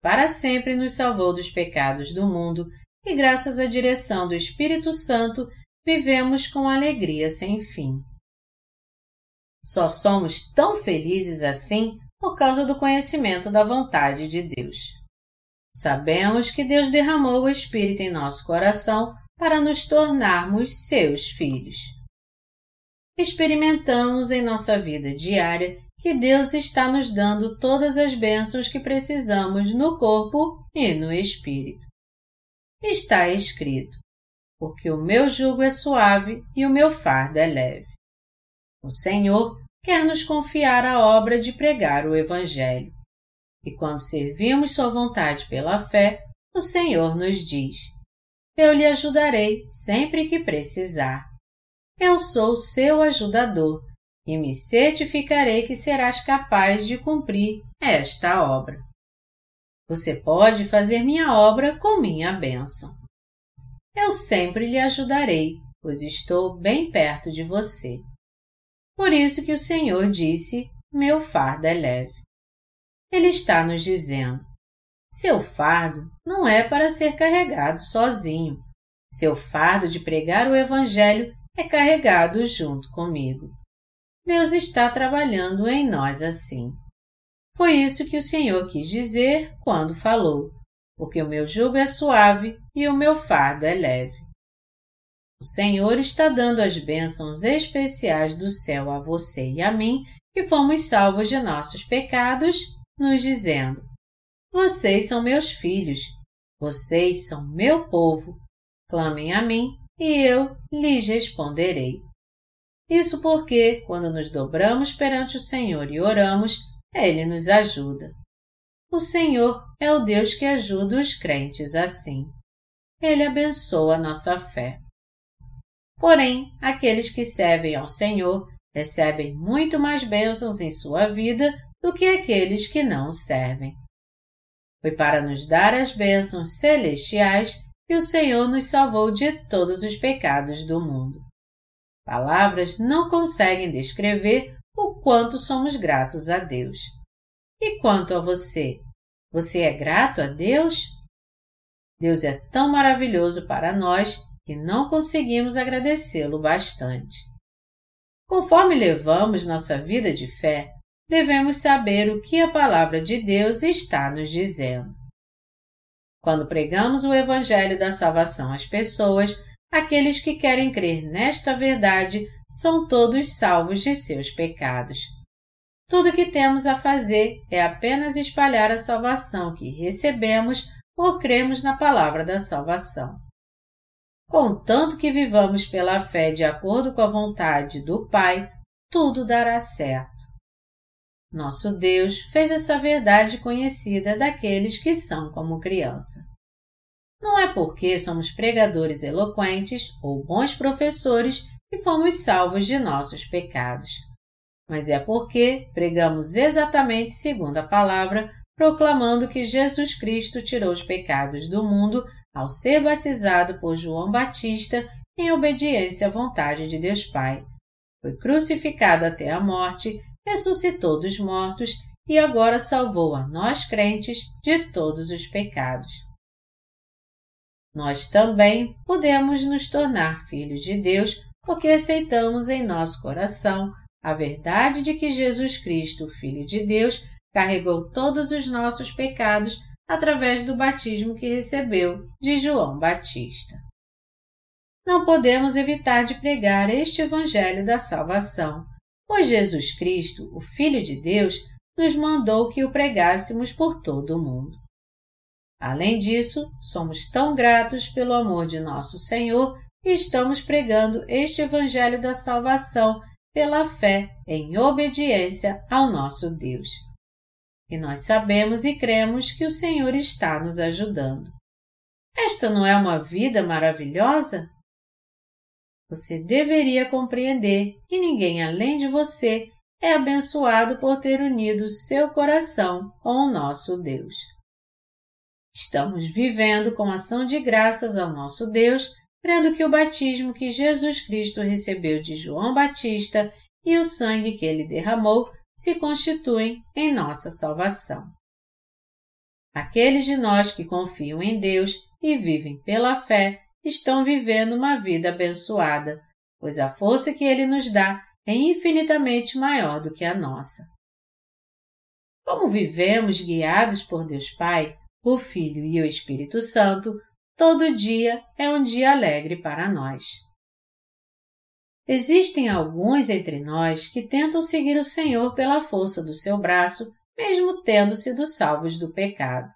para sempre nos salvou dos pecados do mundo e, graças à direção do Espírito Santo, vivemos com alegria sem fim. Só somos tão felizes assim por causa do conhecimento da vontade de Deus. Sabemos que Deus derramou o Espírito em nosso coração para nos tornarmos seus filhos. Experimentamos em nossa vida diária que Deus está nos dando todas as bênçãos que precisamos no corpo e no espírito. Está escrito: Porque o meu jugo é suave e o meu fardo é leve. O Senhor quer nos confiar a obra de pregar o Evangelho. E quando servimos Sua vontade pela fé, o Senhor nos diz: eu lhe ajudarei sempre que precisar. Eu sou seu ajudador e me certificarei que serás capaz de cumprir esta obra. Você pode fazer minha obra com minha bênção. Eu sempre lhe ajudarei, pois estou bem perto de você. Por isso que o Senhor disse: Meu fardo é leve. Ele está nos dizendo: seu fardo não é para ser carregado sozinho. Seu fardo de pregar o Evangelho é carregado junto comigo. Deus está trabalhando em nós assim. Foi isso que o Senhor quis dizer quando falou, porque o meu jugo é suave e o meu fardo é leve. O Senhor está dando as bênçãos especiais do céu a você e a mim, que fomos salvos de nossos pecados, nos dizendo: vocês são meus filhos, vocês são meu povo. Clamem a mim e eu lhes responderei. Isso porque, quando nos dobramos perante o Senhor e oramos, Ele nos ajuda. O Senhor é o Deus que ajuda os crentes assim. Ele abençoa a nossa fé. Porém, aqueles que servem ao Senhor recebem muito mais bênçãos em sua vida do que aqueles que não servem. Foi para nos dar as bênçãos celestiais que o Senhor nos salvou de todos os pecados do mundo. Palavras não conseguem descrever o quanto somos gratos a Deus. E quanto a você? Você é grato a Deus? Deus é tão maravilhoso para nós que não conseguimos agradecê-lo bastante. Conforme levamos nossa vida de fé, devemos saber o que a palavra de Deus está nos dizendo. Quando pregamos o Evangelho da salvação às pessoas, aqueles que querem crer nesta verdade são todos salvos de seus pecados. Tudo o que temos a fazer é apenas espalhar a salvação que recebemos por cremos na palavra da salvação. Contanto que vivamos pela fé de acordo com a vontade do Pai, tudo dará certo. Nosso Deus fez essa verdade conhecida daqueles que são como criança. Não é porque somos pregadores eloquentes ou bons professores que fomos salvos de nossos pecados, mas é porque pregamos exatamente segundo a palavra, proclamando que Jesus Cristo tirou os pecados do mundo ao ser batizado por João Batista em obediência à vontade de Deus Pai. Foi crucificado até a morte ressuscitou dos mortos e agora salvou a nós crentes de todos os pecados. Nós também podemos nos tornar filhos de Deus porque aceitamos em nosso coração a verdade de que Jesus Cristo, Filho de Deus, carregou todos os nossos pecados através do batismo que recebeu de João Batista. Não podemos evitar de pregar este Evangelho da salvação, pois Jesus Cristo, o Filho de Deus, nos mandou que o pregássemos por todo o mundo. Além disso, somos tão gratos pelo amor de nosso Senhor e estamos pregando este Evangelho da salvação pela fé em obediência ao nosso Deus. E nós sabemos e cremos que o Senhor está nos ajudando. Esta não é uma vida maravilhosa? Você deveria compreender que ninguém além de você é abençoado por ter unido seu coração com o nosso Deus. Estamos vivendo com ação de graças ao nosso Deus, crendo que o batismo que Jesus Cristo recebeu de João Batista e o sangue que ele derramou se constituem em nossa salvação. Aqueles de nós que confiam em Deus e vivem pela fé estão vivendo uma vida abençoada, pois a força que Ele nos dá é infinitamente maior do que a nossa. Como vivemos guiados por Deus Pai, o Filho e o Espírito Santo, todo dia é um dia alegre para nós. Existem alguns entre nós que tentam seguir o Senhor pela força do seu braço, mesmo tendo sido salvos do pecado.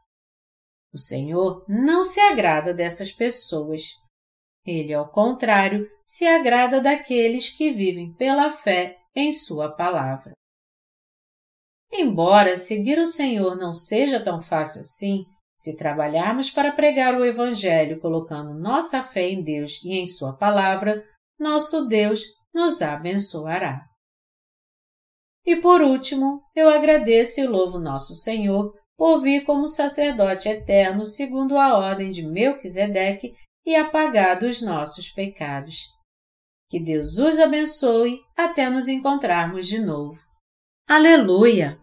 O Senhor não se agrada dessas pessoas. Ele, ao contrário, se agrada daqueles que vivem pela fé em Sua palavra. Embora seguir o Senhor não seja tão fácil assim, se trabalharmos para pregar o Evangelho colocando nossa fé em Deus e em Sua palavra, nosso Deus nos abençoará. E por último, eu agradeço e louvo nosso Senhor por vir como sacerdote eterno segundo a ordem de Melquisedeque e apagar dos nossos pecados. Que Deus os abençoe até nos encontrarmos de novo. Aleluia!